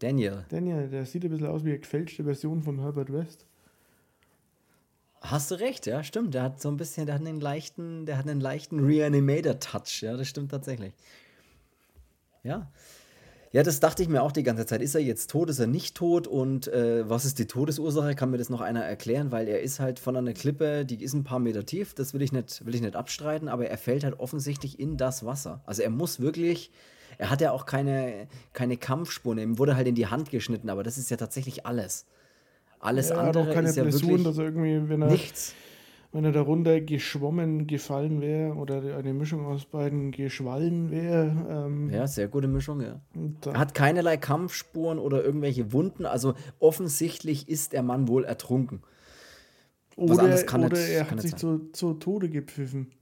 Daniel. Daniel, der sieht ein bisschen aus wie eine gefälschte Version von Herbert West. Hast du recht, ja, stimmt. Der hat so ein bisschen, der hat einen leichten, der hat einen leichten Reanimator-Touch, ja, das stimmt tatsächlich. Ja. Ja, das dachte ich mir auch die ganze Zeit. Ist er jetzt tot, ist er nicht tot und äh, was ist die Todesursache? Kann mir das noch einer erklären? Weil er ist halt von einer Klippe, die ist ein paar Meter tief, das will ich nicht, will ich nicht abstreiten, aber er fällt halt offensichtlich in das Wasser. Also er muss wirklich, er hat ja auch keine, keine Kampfspuren, ihm wurde halt in die Hand geschnitten, aber das ist ja tatsächlich alles. Alles ja, andere hat auch keine ist ja Blessuren, dass er irgendwie, wenn er nichts wenn er darunter geschwommen, gefallen wäre oder eine Mischung aus beiden geschwallen wäre. Ähm, ja, sehr gute Mischung, ja. Er hat keinerlei Kampfspuren oder irgendwelche Wunden, also offensichtlich ist der Mann wohl ertrunken. Was oder, oder nicht, er hat sich zu, zu Tode gepfiffen. [LAUGHS]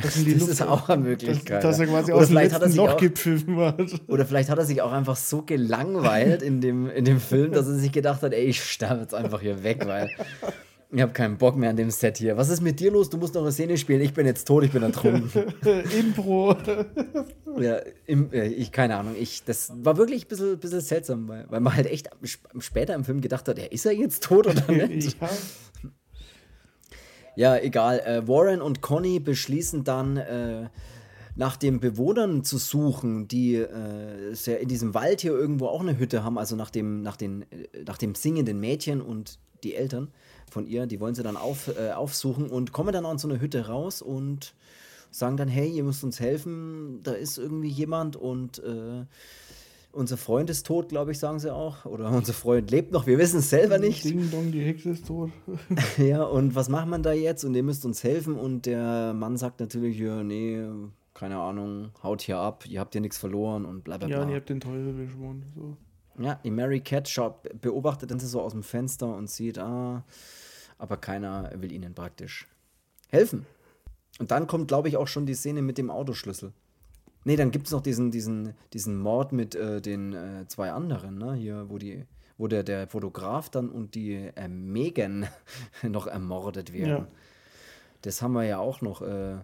Das, das ist auch eine Möglichkeit. Dass, dass er quasi oder aus vielleicht dem hat er sich auch, gepfiffen hat. [LAUGHS] Oder vielleicht hat er sich auch einfach so gelangweilt in dem, in dem Film, dass er sich gedacht hat, ey, ich sterbe jetzt einfach hier weg, weil ich habe keinen Bock mehr an dem Set hier. Was ist mit dir los? Du musst noch eine Szene spielen. Ich bin jetzt tot, ich bin ertrunken. [LAUGHS] Impro. [LAUGHS] ja, im, äh, ich, keine Ahnung. Ich, das war wirklich ein bisschen, bisschen seltsam, weil, weil man halt echt später im Film gedacht hat, ja, ist er jetzt tot oder [LAUGHS] nicht? ja. ja, egal. Äh, Warren und Conny beschließen dann, äh, nach den Bewohnern zu suchen, die äh, in diesem Wald hier irgendwo auch eine Hütte haben, also nach dem, nach den, äh, nach dem singenden Mädchen und die Eltern von ihr, die wollen sie dann auf, äh, aufsuchen und kommen dann an so eine Hütte raus und sagen dann, hey, ihr müsst uns helfen, da ist irgendwie jemand und äh, unser Freund ist tot, glaube ich, sagen sie auch. Oder [LAUGHS] unser Freund lebt noch, wir wissen es selber nicht. Ding dong, die Hexe ist tot. [LAUGHS] ja, und was macht man da jetzt? Und ihr müsst uns helfen. Und der Mann sagt natürlich, ja, nee, keine Ahnung, haut hier ab, ihr habt ja nichts verloren und bla bla bla. Ja, ihr habt den Teufel beschworen. So. Ja, die Mary Cat schaut, beobachtet dann so aus dem Fenster und sieht, ah, aber keiner will ihnen praktisch helfen. Und dann kommt, glaube ich, auch schon die Szene mit dem Autoschlüssel. Nee, dann gibt es noch diesen, diesen, diesen Mord mit äh, den äh, zwei anderen, ne? Hier, wo die, wo der, der Fotograf dann und die äh, Megan [LAUGHS] noch ermordet werden. Ja. Das haben wir ja auch noch. Äh,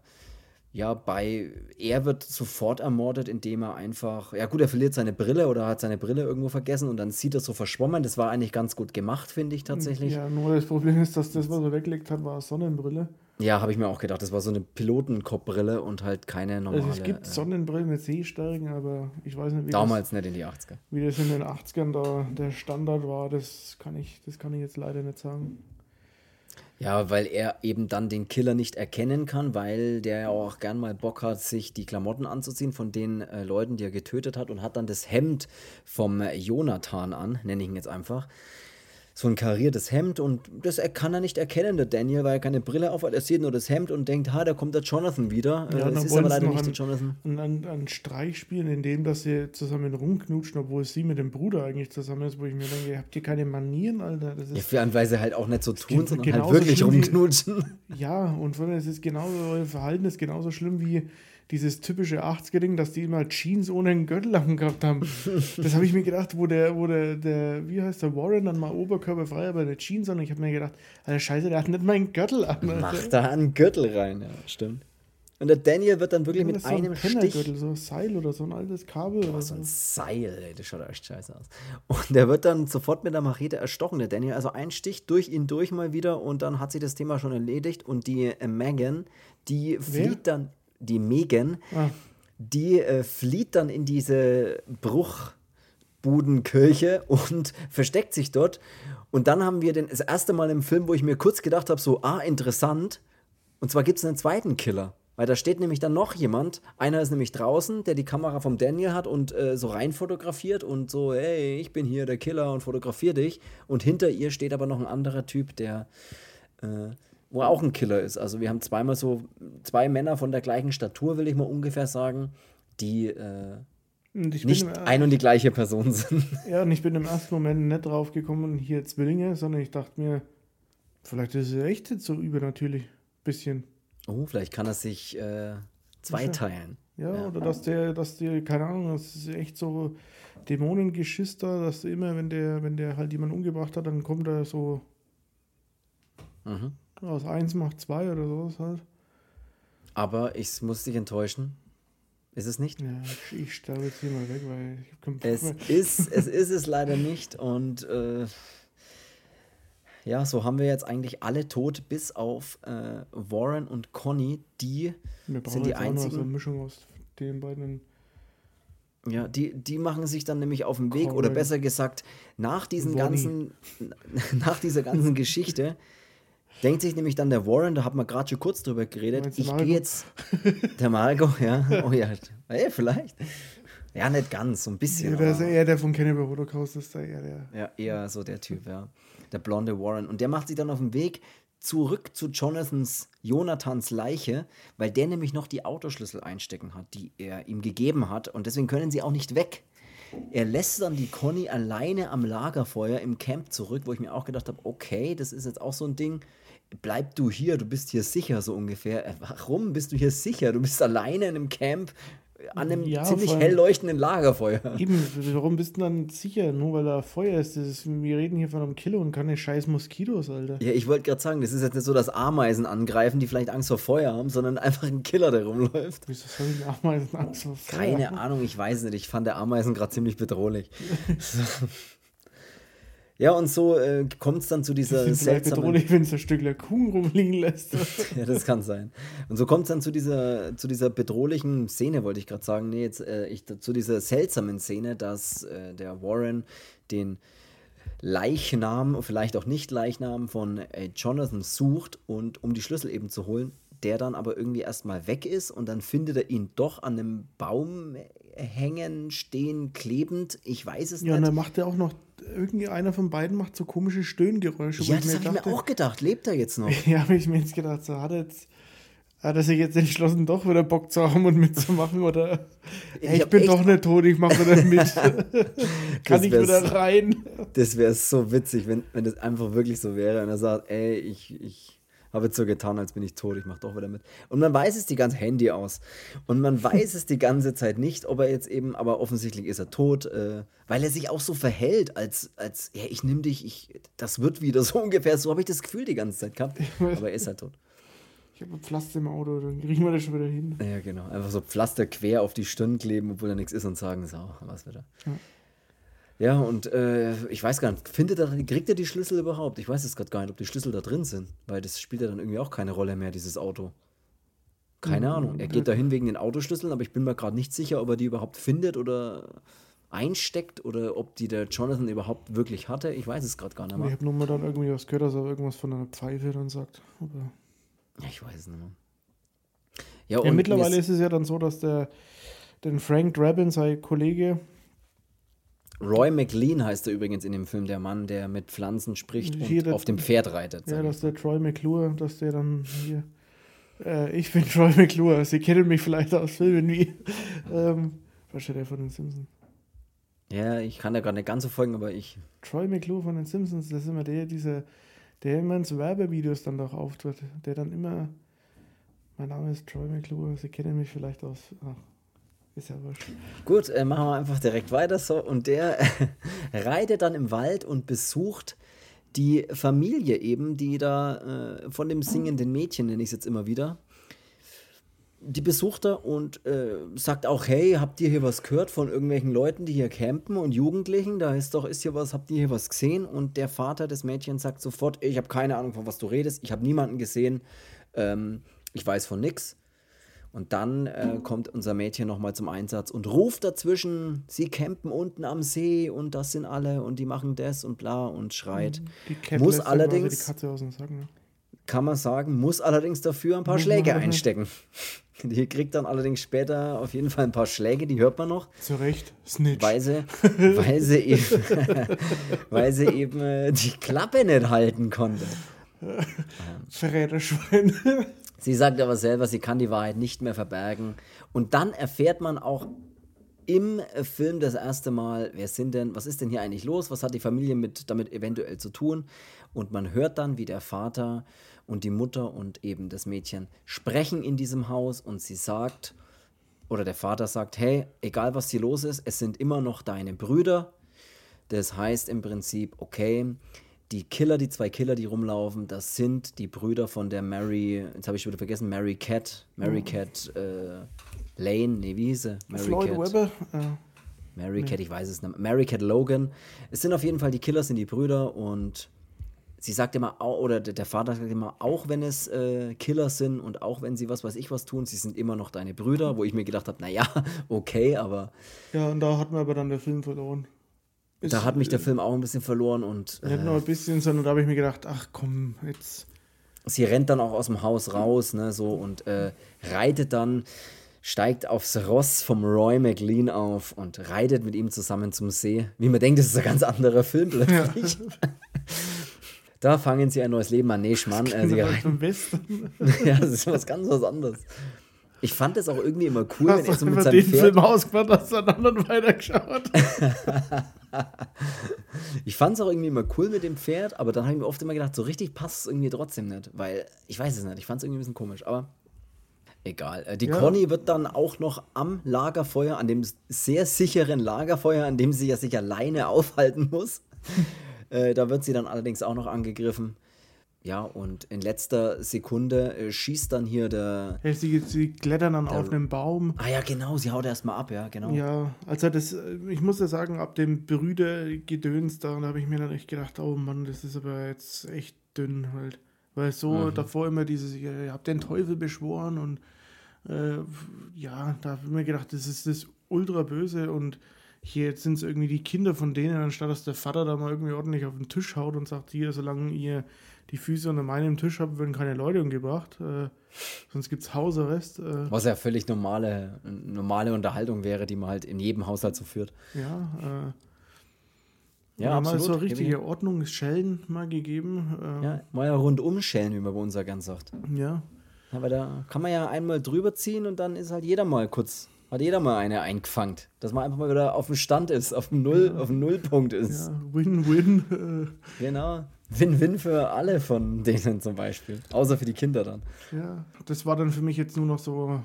ja, bei er wird sofort ermordet, indem er einfach, ja gut, er verliert seine Brille oder hat seine Brille irgendwo vergessen und dann sieht er so verschwommen. Das war eigentlich ganz gut gemacht, finde ich tatsächlich. Ja, nur das Problem ist, dass das, was er weggelegt hat, war Sonnenbrille. Ja, habe ich mir auch gedacht. Das war so eine Pilotenkopfbrille und halt keine normale. Also es gibt äh, Sonnenbrillen mit Sehstärken, aber ich weiß nicht, wie Damals das, nicht in die 80er. Wie das in den 80ern da der Standard war, das kann ich, das kann ich jetzt leider nicht sagen. Ja, weil er eben dann den Killer nicht erkennen kann, weil der ja auch gern mal Bock hat, sich die Klamotten anzuziehen von den äh, Leuten, die er getötet hat und hat dann das Hemd vom Jonathan an, nenne ich ihn jetzt einfach so ein kariertes Hemd und das kann er nicht erkennen, der Daniel, weil er keine Brille auf hat. Er sieht nur das Hemd und denkt, ha, da kommt der Jonathan wieder. Ja, es ist aber leider nicht der Jonathan. Einen, einen, einen Streich spielen, in dem, dass sie zusammen rumknutschen, obwohl sie mit dem Bruder eigentlich zusammen ist, wo ich mir denke, habt ihr keine Manieren, Alter? Das ist, ja, für eine Weise halt auch nicht so tun, sondern halt wirklich rumknutschen. Wie, ja, und es ist genauso, euer Verhalten ist genauso schlimm wie dieses typische 80er-Ding, dass die immer Jeans ohne einen Gürtel gehabt haben. das habe ich mir gedacht, wo der, wo der, der, wie heißt der, Warren dann mal oberkörperfrei aber eine Jeans an. Und ich habe mir gedacht, Alter, scheiße, der hat nicht mal einen Gürtel an. Alter. Macht da einen Gürtel rein, ja, stimmt. Und der Daniel wird dann wirklich mit so einem ein Stich. so ein Seil oder so ein altes Kabel. Boah, so ein Seil, ey, das schaut echt scheiße aus. Und der wird dann sofort mit der Machete erstochen, der Daniel. Also ein Stich durch ihn durch mal wieder und dann hat sich das Thema schon erledigt. Und die äh, Megan, die Wer? flieht dann die Megan, ah. die äh, flieht dann in diese Bruchbudenkirche und [LAUGHS] versteckt sich dort. Und dann haben wir den, das erste Mal im Film, wo ich mir kurz gedacht habe, so, ah, interessant. Und zwar gibt es einen zweiten Killer. Weil da steht nämlich dann noch jemand. Einer ist nämlich draußen, der die Kamera vom Daniel hat und äh, so rein fotografiert und so, hey, ich bin hier der Killer und fotografiere dich. Und hinter ihr steht aber noch ein anderer Typ, der äh, wo er auch ein Killer ist. Also wir haben zweimal so zwei Männer von der gleichen Statur, will ich mal ungefähr sagen, die äh, nicht ein und die gleiche Person sind. [LAUGHS] Ja, und ich bin im ersten Moment nicht drauf gekommen, hier Zwillinge, sondern ich dachte mir, vielleicht ist es echt jetzt so übernatürlich. Bisschen. Oh, vielleicht kann er sich äh, zweiteilen. Ja, ja, oder dass der, dass der, keine Ahnung, das ist echt so Dämonengeschister, dass immer, wenn der, wenn der halt jemanden umgebracht hat, dann kommt er so mhm. Aus eins macht zwei oder sowas halt. Aber ich muss dich enttäuschen. Ist es nicht? Ja, ich, ich sterbe jetzt hier mal weg, weil ich habe es ist [LAUGHS] Es ist es leider nicht und äh, ja, so haben wir jetzt eigentlich alle tot, bis auf äh, Warren und Conny, die sind die einzigen. So eine Mischung aus den beiden. Ja, die, die machen sich dann nämlich auf den Weg, Conway. oder besser gesagt, nach diesen ganzen, [LAUGHS] nach dieser ganzen Geschichte Denkt sich nämlich dann der Warren, da hat man gerade schon kurz drüber geredet, ich gehe jetzt. Der Marco, ja. Oh ja, hey, vielleicht. Ja, nicht ganz, so ein bisschen. Ja, der ist eher der von Cannibal Holocaust, ist da eher der. Ja, eher so der Typ, ja. Der blonde Warren. Und der macht sich dann auf den Weg zurück zu Jonathans, Jonathans Leiche, weil der nämlich noch die Autoschlüssel einstecken hat, die er ihm gegeben hat. Und deswegen können sie auch nicht weg. Er lässt dann die Conny alleine am Lagerfeuer im Camp zurück, wo ich mir auch gedacht habe, okay, das ist jetzt auch so ein Ding bleib du hier, du bist hier sicher, so ungefähr. Äh, warum bist du hier sicher? Du bist alleine in einem Camp an einem ja, ziemlich hell leuchtenden Lagerfeuer. Eben, warum bist du dann sicher? Nur weil da Feuer ist. ist. Wir reden hier von einem Kilo und keine scheiß Moskitos, Alter. Ja, ich wollte gerade sagen, das ist jetzt nicht so, dass Ameisen angreifen, die vielleicht Angst vor Feuer haben, sondern einfach ein Killer, der rumläuft. Wieso sollen Ameisen Angst vor Feuer Keine Ahnung, ich weiß nicht. Ich fand der Ameisen gerade ziemlich bedrohlich. [LAUGHS] Ja, und so äh, kommt es dann zu dieser ich seltsamen... bedrohlich, wenn es ein Stückler Kuchen rumliegen lässt. [LAUGHS] ja, das kann sein. Und so kommt es dann zu dieser, zu dieser bedrohlichen Szene, wollte ich gerade sagen. Nee, jetzt, äh, ich, zu dieser seltsamen Szene, dass äh, der Warren den Leichnam, vielleicht auch nicht Leichnam von äh, Jonathan sucht und um die Schlüssel eben zu holen, der dann aber irgendwie erstmal weg ist und dann findet er ihn doch an einem Baum hängen, stehen, klebend. Ich weiß es ja, nicht. Ja, und dann macht er auch noch irgendwie einer von beiden macht so komische Stöhngeräusche. Ja, das habe ich mir auch gedacht. Lebt er jetzt [LAUGHS] noch? ja, habe ich mir jetzt gedacht, so hat er jetzt. Hat er sich jetzt entschlossen, doch wieder Bock zu haben und mitzumachen? Oder ich, hey, ich bin doch nicht tot, ich mache wieder mit. [LAUGHS] Kann ich wieder rein? Das wäre so witzig, wenn, wenn das einfach wirklich so wäre und er sagt, ey, ich, ich habe jetzt so getan, als bin ich tot, ich mache doch wieder mit. Und man weiß es die ganze Handy aus. Und man weiß es die ganze Zeit nicht, ob er jetzt eben, aber offensichtlich ist er tot, äh, weil er sich auch so verhält, als, als ja, ich nehme dich, ich, das wird wieder so [LAUGHS] ungefähr. So habe ich das Gefühl die ganze Zeit gehabt. Aber er ist halt tot. Ich habe ein Pflaster im Auto, dann kriegen wir das schon wieder hin. Ja, genau. Einfach so Pflaster quer auf die Stirn kleben, obwohl da nichts ist und sagen, so, was wieder. Ja. Ja, und äh, ich weiß gar nicht, findet er, kriegt er die Schlüssel überhaupt? Ich weiß es gerade gar nicht, ob die Schlüssel da drin sind, weil das spielt ja dann irgendwie auch keine Rolle mehr, dieses Auto. Keine mhm, Ahnung. Er geht dahin wegen den Autoschlüsseln, aber ich bin mir gerade nicht sicher, ob er die überhaupt findet oder einsteckt oder ob die der Jonathan überhaupt wirklich hatte. Ich weiß es gerade gar nicht mehr. Ich habe nur mal dann irgendwie was gehört, dass er irgendwas von einer Pfeife dann sagt. Aber ja, ich weiß es nicht mehr. Ja, ja mittlerweile ist es ja dann so, dass der den Frank Drabin, sein Kollege, Roy McLean heißt er übrigens in dem Film, der Mann, der mit Pflanzen spricht hier und auf dem Pferd reitet. Ja, dass der Troy McClure, dass der dann hier. Äh, ich bin [LAUGHS] Troy McClure. Sie kennen mich vielleicht aus Filmen wie. Ähm, was steht der von den Simpsons? Ja, ich kann da gar nicht ganz so folgen, aber ich. Troy McClure von den Simpsons, das ist immer der, dieser, der immer in so Werbevideos dann doch auftritt. Der dann immer. Mein Name ist Troy McClure, Sie kennen mich vielleicht aus. Ach, ist ja wurscht. Gut, äh, machen wir einfach direkt weiter so. Und der reitet dann im Wald und besucht die Familie eben, die da äh, von dem singenden Mädchen, nenne ich es jetzt immer wieder, die besucht er und äh, sagt auch, hey, habt ihr hier was gehört von irgendwelchen Leuten, die hier campen und Jugendlichen? Da ist doch, ist hier was, habt ihr hier was gesehen? Und der Vater des Mädchens sagt sofort, ich habe keine Ahnung, von was du redest, ich habe niemanden gesehen, ähm, ich weiß von nichts. Und dann äh, kommt unser Mädchen nochmal zum Einsatz und ruft dazwischen, sie campen unten am See und das sind alle und die machen das und bla und schreit. muss allerdings, Sagen, ne? kann man sagen, muss allerdings dafür ein paar Schläge einstecken. Die kriegt dann allerdings später auf jeden Fall ein paar Schläge, die hört man noch. Zu Recht, Snitch. Weil sie, [LAUGHS] weil sie eben, [LAUGHS] weil sie eben äh, die Klappe nicht halten konnte. Verräterschwein. Sie sagt aber selber, sie kann die Wahrheit nicht mehr verbergen. Und dann erfährt man auch im Film das erste Mal, wer sind denn, was ist denn hier eigentlich los? Was hat die Familie mit, damit eventuell zu tun? Und man hört dann, wie der Vater und die Mutter und eben das Mädchen sprechen in diesem Haus und sie sagt, oder der Vater sagt, hey, egal was hier los ist, es sind immer noch deine Brüder. Das heißt im Prinzip, okay, die Killer, die zwei Killer, die rumlaufen, das sind die Brüder von der Mary, jetzt habe ich wieder vergessen, Mary Cat, Mary oh. Cat äh, Lane, nee, wie hieß sie? Mary Floyd Cat. Webber. Äh, Mary nee. Cat, ich weiß es nicht. Mary Cat Logan. Es sind auf jeden Fall die Killer, sind die Brüder und sie sagt immer, oder der Vater sagt immer, auch wenn es äh, Killer sind und auch wenn sie was weiß ich was tun, sie sind immer noch deine Brüder, wo ich mir gedacht habe, naja, [LAUGHS] okay, aber. Ja, und da hat mir aber dann der Film verloren. Ist, da hat mich der Film auch ein bisschen verloren und. Nicht äh, nur ein bisschen, sondern da habe ich mir gedacht, ach komm, jetzt. Sie rennt dann auch aus dem Haus raus, ne, so und äh, reitet dann steigt aufs Ross vom Roy McLean auf und reitet mit ihm zusammen zum See. Wie man denkt, das ist ein ganz anderer Film plötzlich. Ja. [LAUGHS] Da fangen sie ein neues Leben an. Nee, Schmarrn. Äh, sie rein. [LAUGHS] ja, das ist was ganz was anderes. Ich fand es auch irgendwie immer cool, hast wenn er so mit seinem den Pferd... Film ausgemacht, hast du dann anderen weitergeschaut. [LAUGHS] ich fand es auch irgendwie immer cool mit dem Pferd, aber dann habe ich mir oft immer gedacht, so richtig passt es irgendwie trotzdem nicht, weil ich weiß es nicht, ich fand es irgendwie ein bisschen komisch, aber egal. Äh, die ja. Conny wird dann auch noch am Lagerfeuer, an dem sehr sicheren Lagerfeuer, an dem sie ja sich alleine aufhalten muss, [LAUGHS] äh, da wird sie dann allerdings auch noch angegriffen. Ja, und in letzter Sekunde äh, schießt dann hier der. Ja, sie, sie klettern dann der, auf einen Baum. Ah ja, genau, sie haut erstmal ab, ja, genau. Ja, also das, äh, ich muss ja sagen, ab dem Brüdergedöns, da, da habe ich mir dann echt gedacht, oh Mann, das ist aber jetzt echt dünn halt. Weil so mhm. davor immer dieses, ihr habt den Teufel beschworen und äh, ja, da habe ich mir gedacht, das ist das ultra böse und hier sind es irgendwie die Kinder von denen, anstatt dass der Vater da mal irgendwie ordentlich auf den Tisch haut und sagt, hier, solange ihr die Füße unter meinem Tisch habt, werden keine Leute umgebracht. Äh, sonst gibt es Hausarrest. Äh. Was ja völlig normale, normale Unterhaltung wäre, die man halt in jedem Haushalt so führt. Ja, äh, ja, absolut. mal so richtige Ordnungsschellen mal gegeben. Äh. Ja, mal ja rundum Schellen, wie man bei uns ja ganz sagt. Ja. Aber da kann man ja einmal drüber ziehen und dann ist halt jeder mal kurz hat jeder mal eine eingefangen. Dass man einfach mal wieder auf dem Stand ist, auf dem, Null, ja. auf dem Nullpunkt ist. Ja, Win-Win. genau. Win-Win für alle von denen zum Beispiel. Außer für die Kinder dann. Ja, das war dann für mich jetzt nur noch so,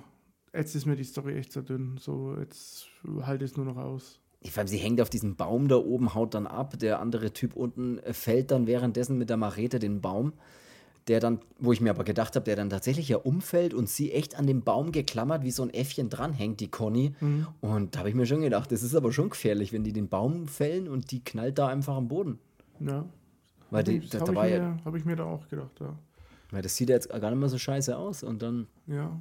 jetzt ist mir die Story echt so dünn. So, jetzt halte ich es nur noch aus. Ich fand, sie hängt auf diesem Baum da oben, haut dann ab. Der andere Typ unten fällt dann währenddessen mit der Machete den Baum der dann, wo ich mir aber gedacht habe, der dann tatsächlich ja umfällt und sie echt an dem Baum geklammert wie so ein Äffchen dranhängt, die Conny. Mhm. Und da habe ich mir schon gedacht, das ist aber schon gefährlich, wenn die den Baum fällen und die knallt da einfach am Boden. Ja. Weil die, das habe ich, ja, hab ich mir da auch gedacht, ja. Weil das sieht ja jetzt gar nicht mehr so scheiße aus und dann ja.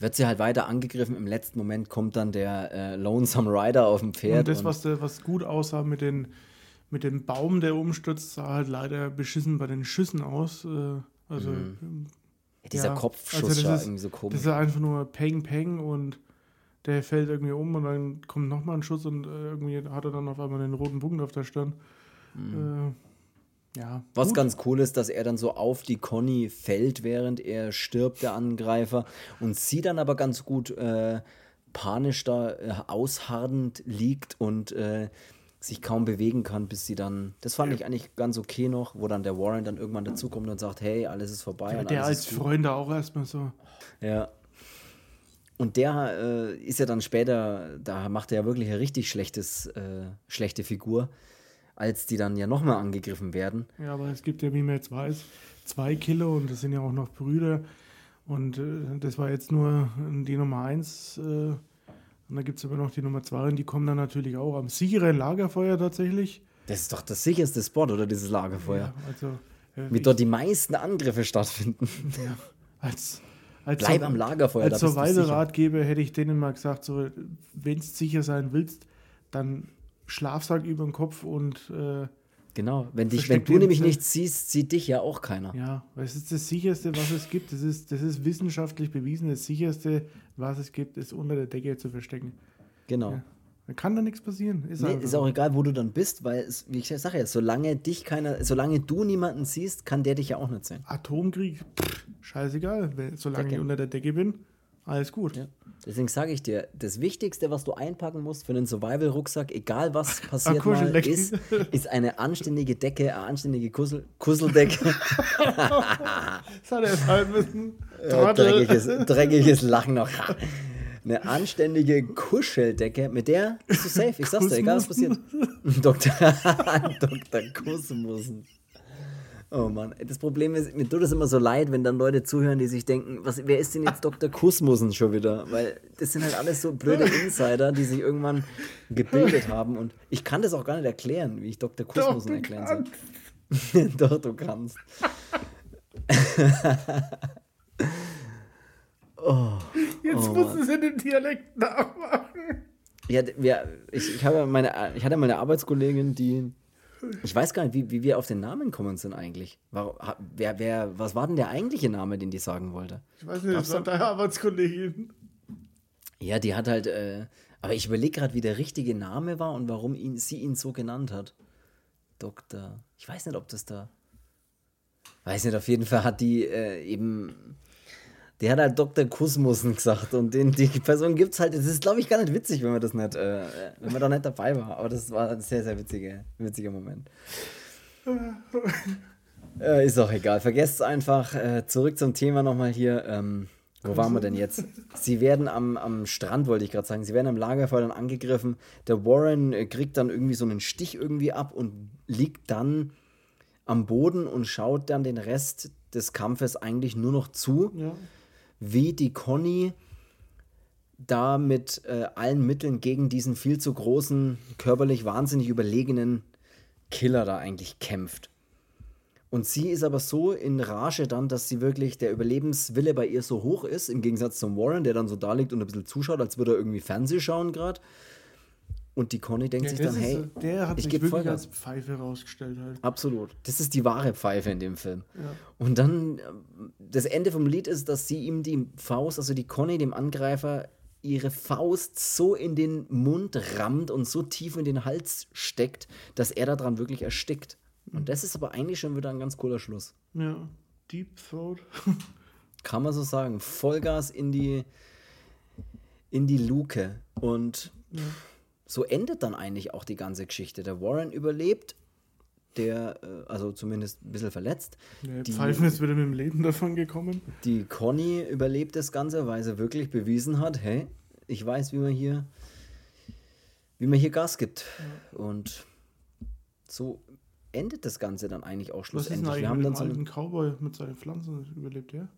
wird sie halt weiter angegriffen. Im letzten Moment kommt dann der äh, Lonesome Rider auf dem Pferd. Und das, und was, der, was gut aussah mit, den, mit dem Baum, der umstürzt, sah halt leider beschissen bei den Schüssen aus. Äh also mhm. ja, dieser ja, Kopfschuss also ist, irgendwie so komisch. Das ist einfach nur Peng Peng und der fällt irgendwie um und dann kommt nochmal ein Schuss und äh, irgendwie hat er dann auf einmal den roten Punkt auf der Stirn. Mhm. Ja. Was gut. ganz cool ist, dass er dann so auf die Conny fällt, während er stirbt, der Angreifer, und sie dann aber ganz gut äh, panisch da äh, ausharrend liegt und äh, sich kaum bewegen kann, bis sie dann. Das fand ich eigentlich ganz okay noch, wo dann der Warren dann irgendwann dazukommt und sagt, hey, alles ist vorbei. Ja, der als Freunde auch erstmal so. Ja. Und der äh, ist ja dann später, da macht er ja wirklich eine richtig schlechtes, äh, schlechte Figur, als die dann ja nochmal angegriffen werden. Ja, aber es gibt ja, wie man jetzt weiß, zwei Kilo und das sind ja auch noch Brüder. Und äh, das war jetzt nur die Nummer eins äh, und dann gibt es aber noch die Nummer zwei und die kommen dann natürlich auch am sicheren Lagerfeuer tatsächlich. Das ist doch das sicherste Spot, oder dieses Lagerfeuer? Ja, also, äh, Wie dort die meisten Angriffe stattfinden. Ja, als, als Bleib so, am Lagerfeuer. Als Survival-Ratgeber hätte ich denen mal gesagt, so, wenn du sicher sein willst, dann Schlafsack über den Kopf und äh, Genau, wenn, dich, wenn du nämlich nichts siehst, sieht dich ja auch keiner. Ja, es ist das sicherste, was es gibt. Das ist, das ist wissenschaftlich bewiesen. Das sicherste, was es gibt, ist unter der Decke zu verstecken. Genau. Ja. Da kann da nichts passieren. Ist, nee, ist auch egal, wo du dann bist, weil, es, wie ich sage ja, solange dich keiner, solange du niemanden siehst, kann der dich ja auch nicht sehen. Atomkrieg, pff, scheißegal. Solange Decke. ich unter der Decke bin. Alles gut. Ja. Deswegen sage ich dir, das Wichtigste, was du einpacken musst für einen Survival-Rucksack, egal was [LAUGHS] passiert mal, ist, ist eine anständige Decke, eine anständige Kussel, Kusseldecke. [LAUGHS] das hat er jetzt halt müssen. Dreckiges, dreckiges Lachen noch. Eine anständige Kuscheldecke, mit der bist du safe. Ich sag's dir, egal was passiert. [LAUGHS] Dr. Dr. Kussmussen. Oh Mann, das Problem ist, mir tut es immer so leid, wenn dann Leute zuhören, die sich denken, was, wer ist denn jetzt Dr. Kussmussen schon wieder? Weil das sind halt alles so blöde [LAUGHS] Insider, die sich irgendwann gebildet haben und ich kann das auch gar nicht erklären, wie ich Dr. Kussmussen erklären soll. [LAUGHS] Doch, du kannst. [LAUGHS] oh, jetzt oh, musst du es in den Dialekt nachmachen. Ja, ich, ich, habe meine, ich hatte meine Arbeitskollegin, die ich weiß gar nicht, wie, wie wir auf den Namen kommen sind eigentlich. Warum, wer, wer, was war denn der eigentliche Name, den die sagen wollte? Ich weiß nicht, das war deine Arbeitskollegin. Ja, die hat halt, äh, aber ich überlege gerade, wie der richtige Name war und warum ihn, sie ihn so genannt hat. Doktor. Ich weiß nicht, ob das da. Weiß nicht, auf jeden Fall hat die äh, eben der hat halt Dr. Kusmussen gesagt und den, die Person gibt es halt. Es ist, glaube ich, gar nicht witzig, wenn man das nicht, äh, wenn man da nicht dabei war. Aber das war ein sehr, sehr witziger, witziger Moment. [LAUGHS] äh, ist auch egal. Vergesst es einfach. Äh, zurück zum Thema nochmal hier. Ähm, wo waren wir denn jetzt? [LAUGHS] Sie werden am, am Strand, wollte ich gerade sagen, sie werden am Lagerfeuer dann angegriffen. Der Warren äh, kriegt dann irgendwie so einen Stich irgendwie ab und liegt dann am Boden und schaut dann den Rest des Kampfes eigentlich nur noch zu. Ja wie die Conny da mit äh, allen Mitteln gegen diesen viel zu großen, körperlich wahnsinnig überlegenen Killer da eigentlich kämpft. Und sie ist aber so in Rage dann, dass sie wirklich der Überlebenswille bei ihr so hoch ist, im Gegensatz zum Warren, der dann so da liegt und ein bisschen zuschaut, als würde er irgendwie Fernseh schauen gerade. Und die Conny denkt ja, sich dann, hey, der hat ich gebe Vollgas. als Pfeife rausgestellt halt. Absolut. Das ist die wahre Pfeife in dem Film. Ja. Und dann, das Ende vom Lied ist, dass sie ihm die Faust, also die Conny, dem Angreifer, ihre Faust so in den Mund rammt und so tief in den Hals steckt, dass er daran wirklich erstickt. Und das ist aber eigentlich schon wieder ein ganz cooler Schluss. Ja, Deep Throat. [LAUGHS] Kann man so sagen. Vollgas in die, in die Luke. Und ja so endet dann eigentlich auch die ganze Geschichte. Der Warren überlebt, der, äh, also zumindest ein bisschen verletzt. Der die, Pfeifen ist wieder mit dem Leben davon gekommen. Die Conny überlebt das Ganze, weil sie wirklich bewiesen hat, hey, ich weiß, wie man hier, wie man hier Gas gibt. Ja. Und so endet das Ganze dann eigentlich auch schlussendlich. Was ist denn eigentlich Wir haben dann so alten Cowboy mit seinen Pflanzen überlebt, ja?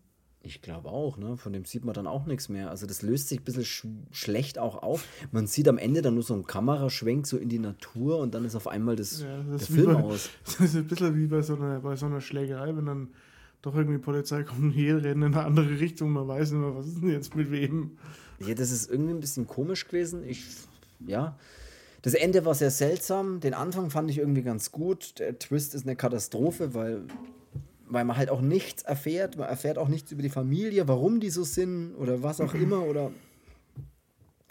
Ich glaube auch, ne? Von dem sieht man dann auch nichts mehr. Also das löst sich ein bisschen sch schlecht auch auf. Man sieht am Ende dann nur so einen Kameraschwenk so in die Natur und dann ist auf einmal das, ja, das der Film bei, aus. [LAUGHS] Das ist ein bisschen wie bei so, einer, bei so einer Schlägerei, wenn dann doch irgendwie Polizei kommt und hier rennen in eine andere Richtung. Man weiß nicht mehr, was ist denn jetzt mit wem. Ja, das ist irgendwie ein bisschen komisch gewesen. Ich, ja. Das Ende war sehr seltsam. Den Anfang fand ich irgendwie ganz gut. Der Twist ist eine Katastrophe, weil weil man halt auch nichts erfährt. Man erfährt auch nichts über die Familie, warum die so sind oder was auch immer oder. [CLEARS THROAT]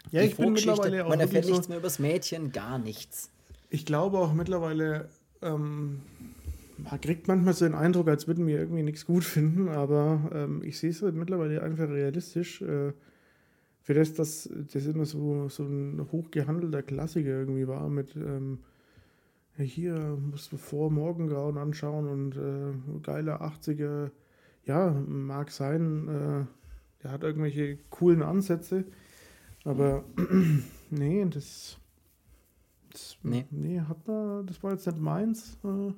Ja, ich bin mittlerweile auch. Man erfährt nichts so mehr über das Mädchen, gar nichts. Ich glaube auch mittlerweile, ähm, man kriegt manchmal so den Eindruck, als würden wir irgendwie nichts gut finden, aber ähm, ich sehe es halt mittlerweile einfach realistisch. Äh, für das, dass das immer so, so ein hochgehandelter Klassiker irgendwie war mit. Ähm, hier musst du vor Morgengrauen anschauen und äh, geile 80er, ja, mag sein, äh, der hat irgendwelche coolen Ansätze, aber [CLEARS THROAT] nee, das, das nee. nee, hat man, das war jetzt nicht meins, äh,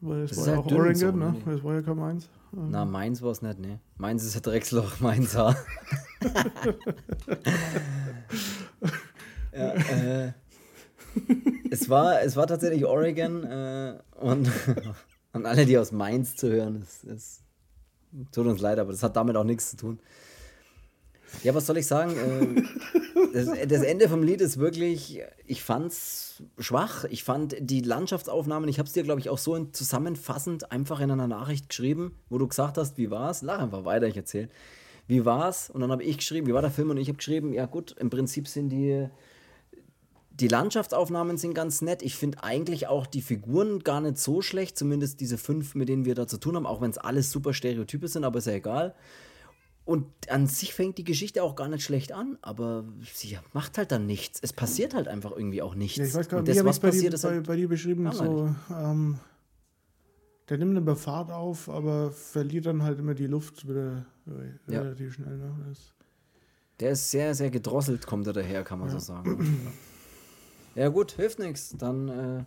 weil es war ja auch Oregon, so, ne? Nee. Das war ja kein Meins. Na, meins war es nicht, ne? Meins ist ein Drecksloch, meins [LAUGHS] ja, äh, es, war, es war tatsächlich Oregon äh, und, [LAUGHS] und alle, die aus Mainz zu hören, es, es tut uns leid, aber das hat damit auch nichts zu tun. Ja, was soll ich sagen? Äh, das, das, Ende vom Lied ist wirklich, ich fand's schwach. Ich fand die Landschaftsaufnahmen, ich habe es dir, glaube ich, auch so zusammenfassend einfach in einer Nachricht geschrieben, wo du gesagt hast, wie war's? Lach einfach weiter, ich erzähle. Wie war's? Und dann habe ich geschrieben, wie war der Film? Und ich habe geschrieben, ja gut, im Prinzip sind die die Landschaftsaufnahmen sind ganz nett. Ich finde eigentlich auch die Figuren gar nicht so schlecht, zumindest diese fünf, mit denen wir da zu tun haben, auch wenn es alles super Stereotype sind, aber ist ja egal. Und an sich fängt die Geschichte auch gar nicht schlecht an, aber sie macht halt dann nichts. Es passiert halt einfach irgendwie auch nichts. Ja, ich weiß gar nicht, wie was bei passiert, dir, bei, halt bei, dir beschrieben, so, ähm, der nimmt eine Fahrt auf, aber verliert dann halt immer die Luft wieder ja. relativ schnell. Ne? Der ist sehr, sehr gedrosselt, kommt er daher, kann man ja. so sagen. [CLEARS THROAT] ja gut, hilft nichts. Dann äh,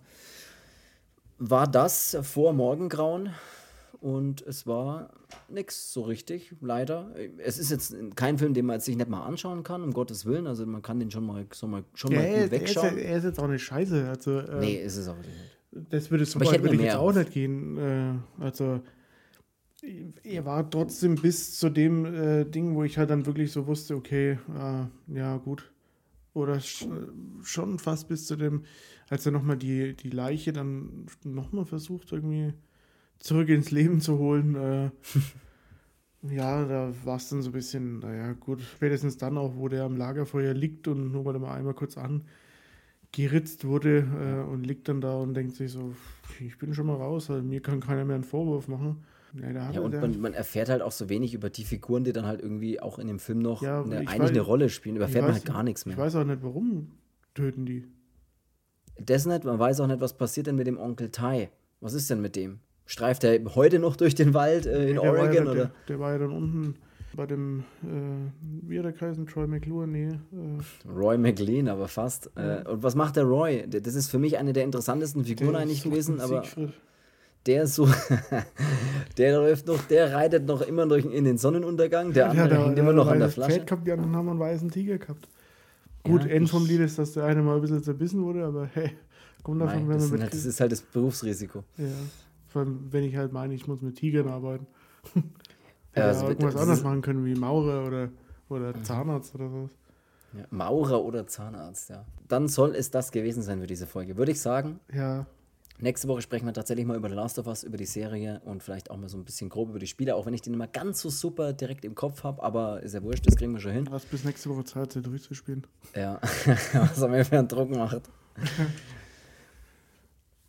war das vor Morgengrauen und es war nichts so richtig, leider. Es ist jetzt kein Film, den man sich nicht mal anschauen kann, um Gottes Willen. Also man kann den schon mal, so mal, schon ja, mal gut wegschauen. Er ist, er ist, jetzt auch nicht scheiße. Also, äh, nee, ist es auch nicht. Das würde so weit würde ich jetzt auch nicht gehen. Äh, also er war trotzdem bis zu dem äh, Ding, wo ich halt dann wirklich so wusste, okay, äh, ja gut. Oder sch schon fast bis zu dem, als er nochmal die, die Leiche dann nochmal versucht, irgendwie zurück ins Leben zu holen. Äh, [LAUGHS] ja, da war es dann so ein bisschen, naja, gut, spätestens dann auch, wo der am Lagerfeuer liegt und nur mal einmal kurz angeritzt wurde äh, und liegt dann da und denkt sich so, ich bin schon mal raus, also mir kann keiner mehr einen Vorwurf machen. Ja, ja und man, man, erfährt halt auch so wenig über die Figuren, die dann halt irgendwie auch in dem Film noch ja, eine, eigentlich weiß, eine Rolle spielen. Überfährt man halt gar nichts mehr. Ich weiß auch nicht, warum töten die. Das nicht, man weiß auch nicht, was passiert denn mit dem Onkel Tai. Was ist denn mit dem? Streift er heute noch durch den Wald äh, in Oregon? Ja, oder? Der, der, war ja dann unten bei dem, äh, wie hat der geheißen, Troy McClure? Nee. Äh. Roy McLean, aber fast. Äh, und was macht der Roy? Das ist für mich eine der interessantesten Figuren der eigentlich gewesen, aber. Der so, [LAUGHS] der läuft noch, der reitet noch immer durch in den Sonnenuntergang, der andere ja, hängt immer noch an der Flasche. Gehabt, die anderen haben einen weißen Tiger gehabt. Gut, ja, End vom Lied ist, dass der eine mal ein bisschen zerbissen wurde, aber [LAUGHS] hey, kommt davon, Nein, wenn man mit. Halt, das ist halt das Berufsrisiko. Ja. Vor allem, wenn ich halt meine, ich muss mit Tigern arbeiten. [LAUGHS] ja, also irgendwas anderes machen können, wie Maurer oder, oder mhm. Zahnarzt oder sowas. Ja, Maurer oder Zahnarzt, ja. Dann soll es das gewesen sein für diese Folge, würde ich sagen. Ja. Nächste Woche sprechen wir tatsächlich mal über The Last of Us, über die Serie und vielleicht auch mal so ein bisschen grob über die Spiele, auch wenn ich den immer ganz so super direkt im Kopf habe, aber ist ja wurscht, das kriegen wir schon hin. Du hast bis nächste Woche Zeit, sie durchzuspielen. Ja, [LAUGHS] was er mir für einen Druck macht. [LAUGHS]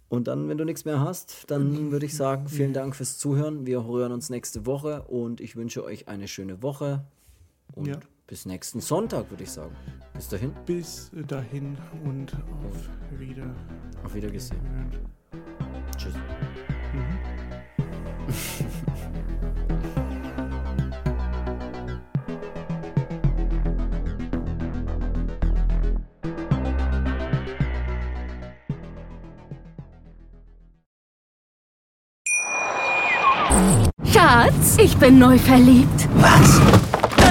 Und dann, wenn du nichts mehr hast, dann würde ich sagen, vielen Dank fürs Zuhören. Wir hören uns nächste Woche und ich wünsche euch eine schöne Woche. Und ja. Bis nächsten Sonntag, würde ich sagen. Bis dahin. Bis dahin und auf Wieder. Auf Wiedergesehen. Tschüss. Mhm. Schatz, ich bin neu verliebt. Was?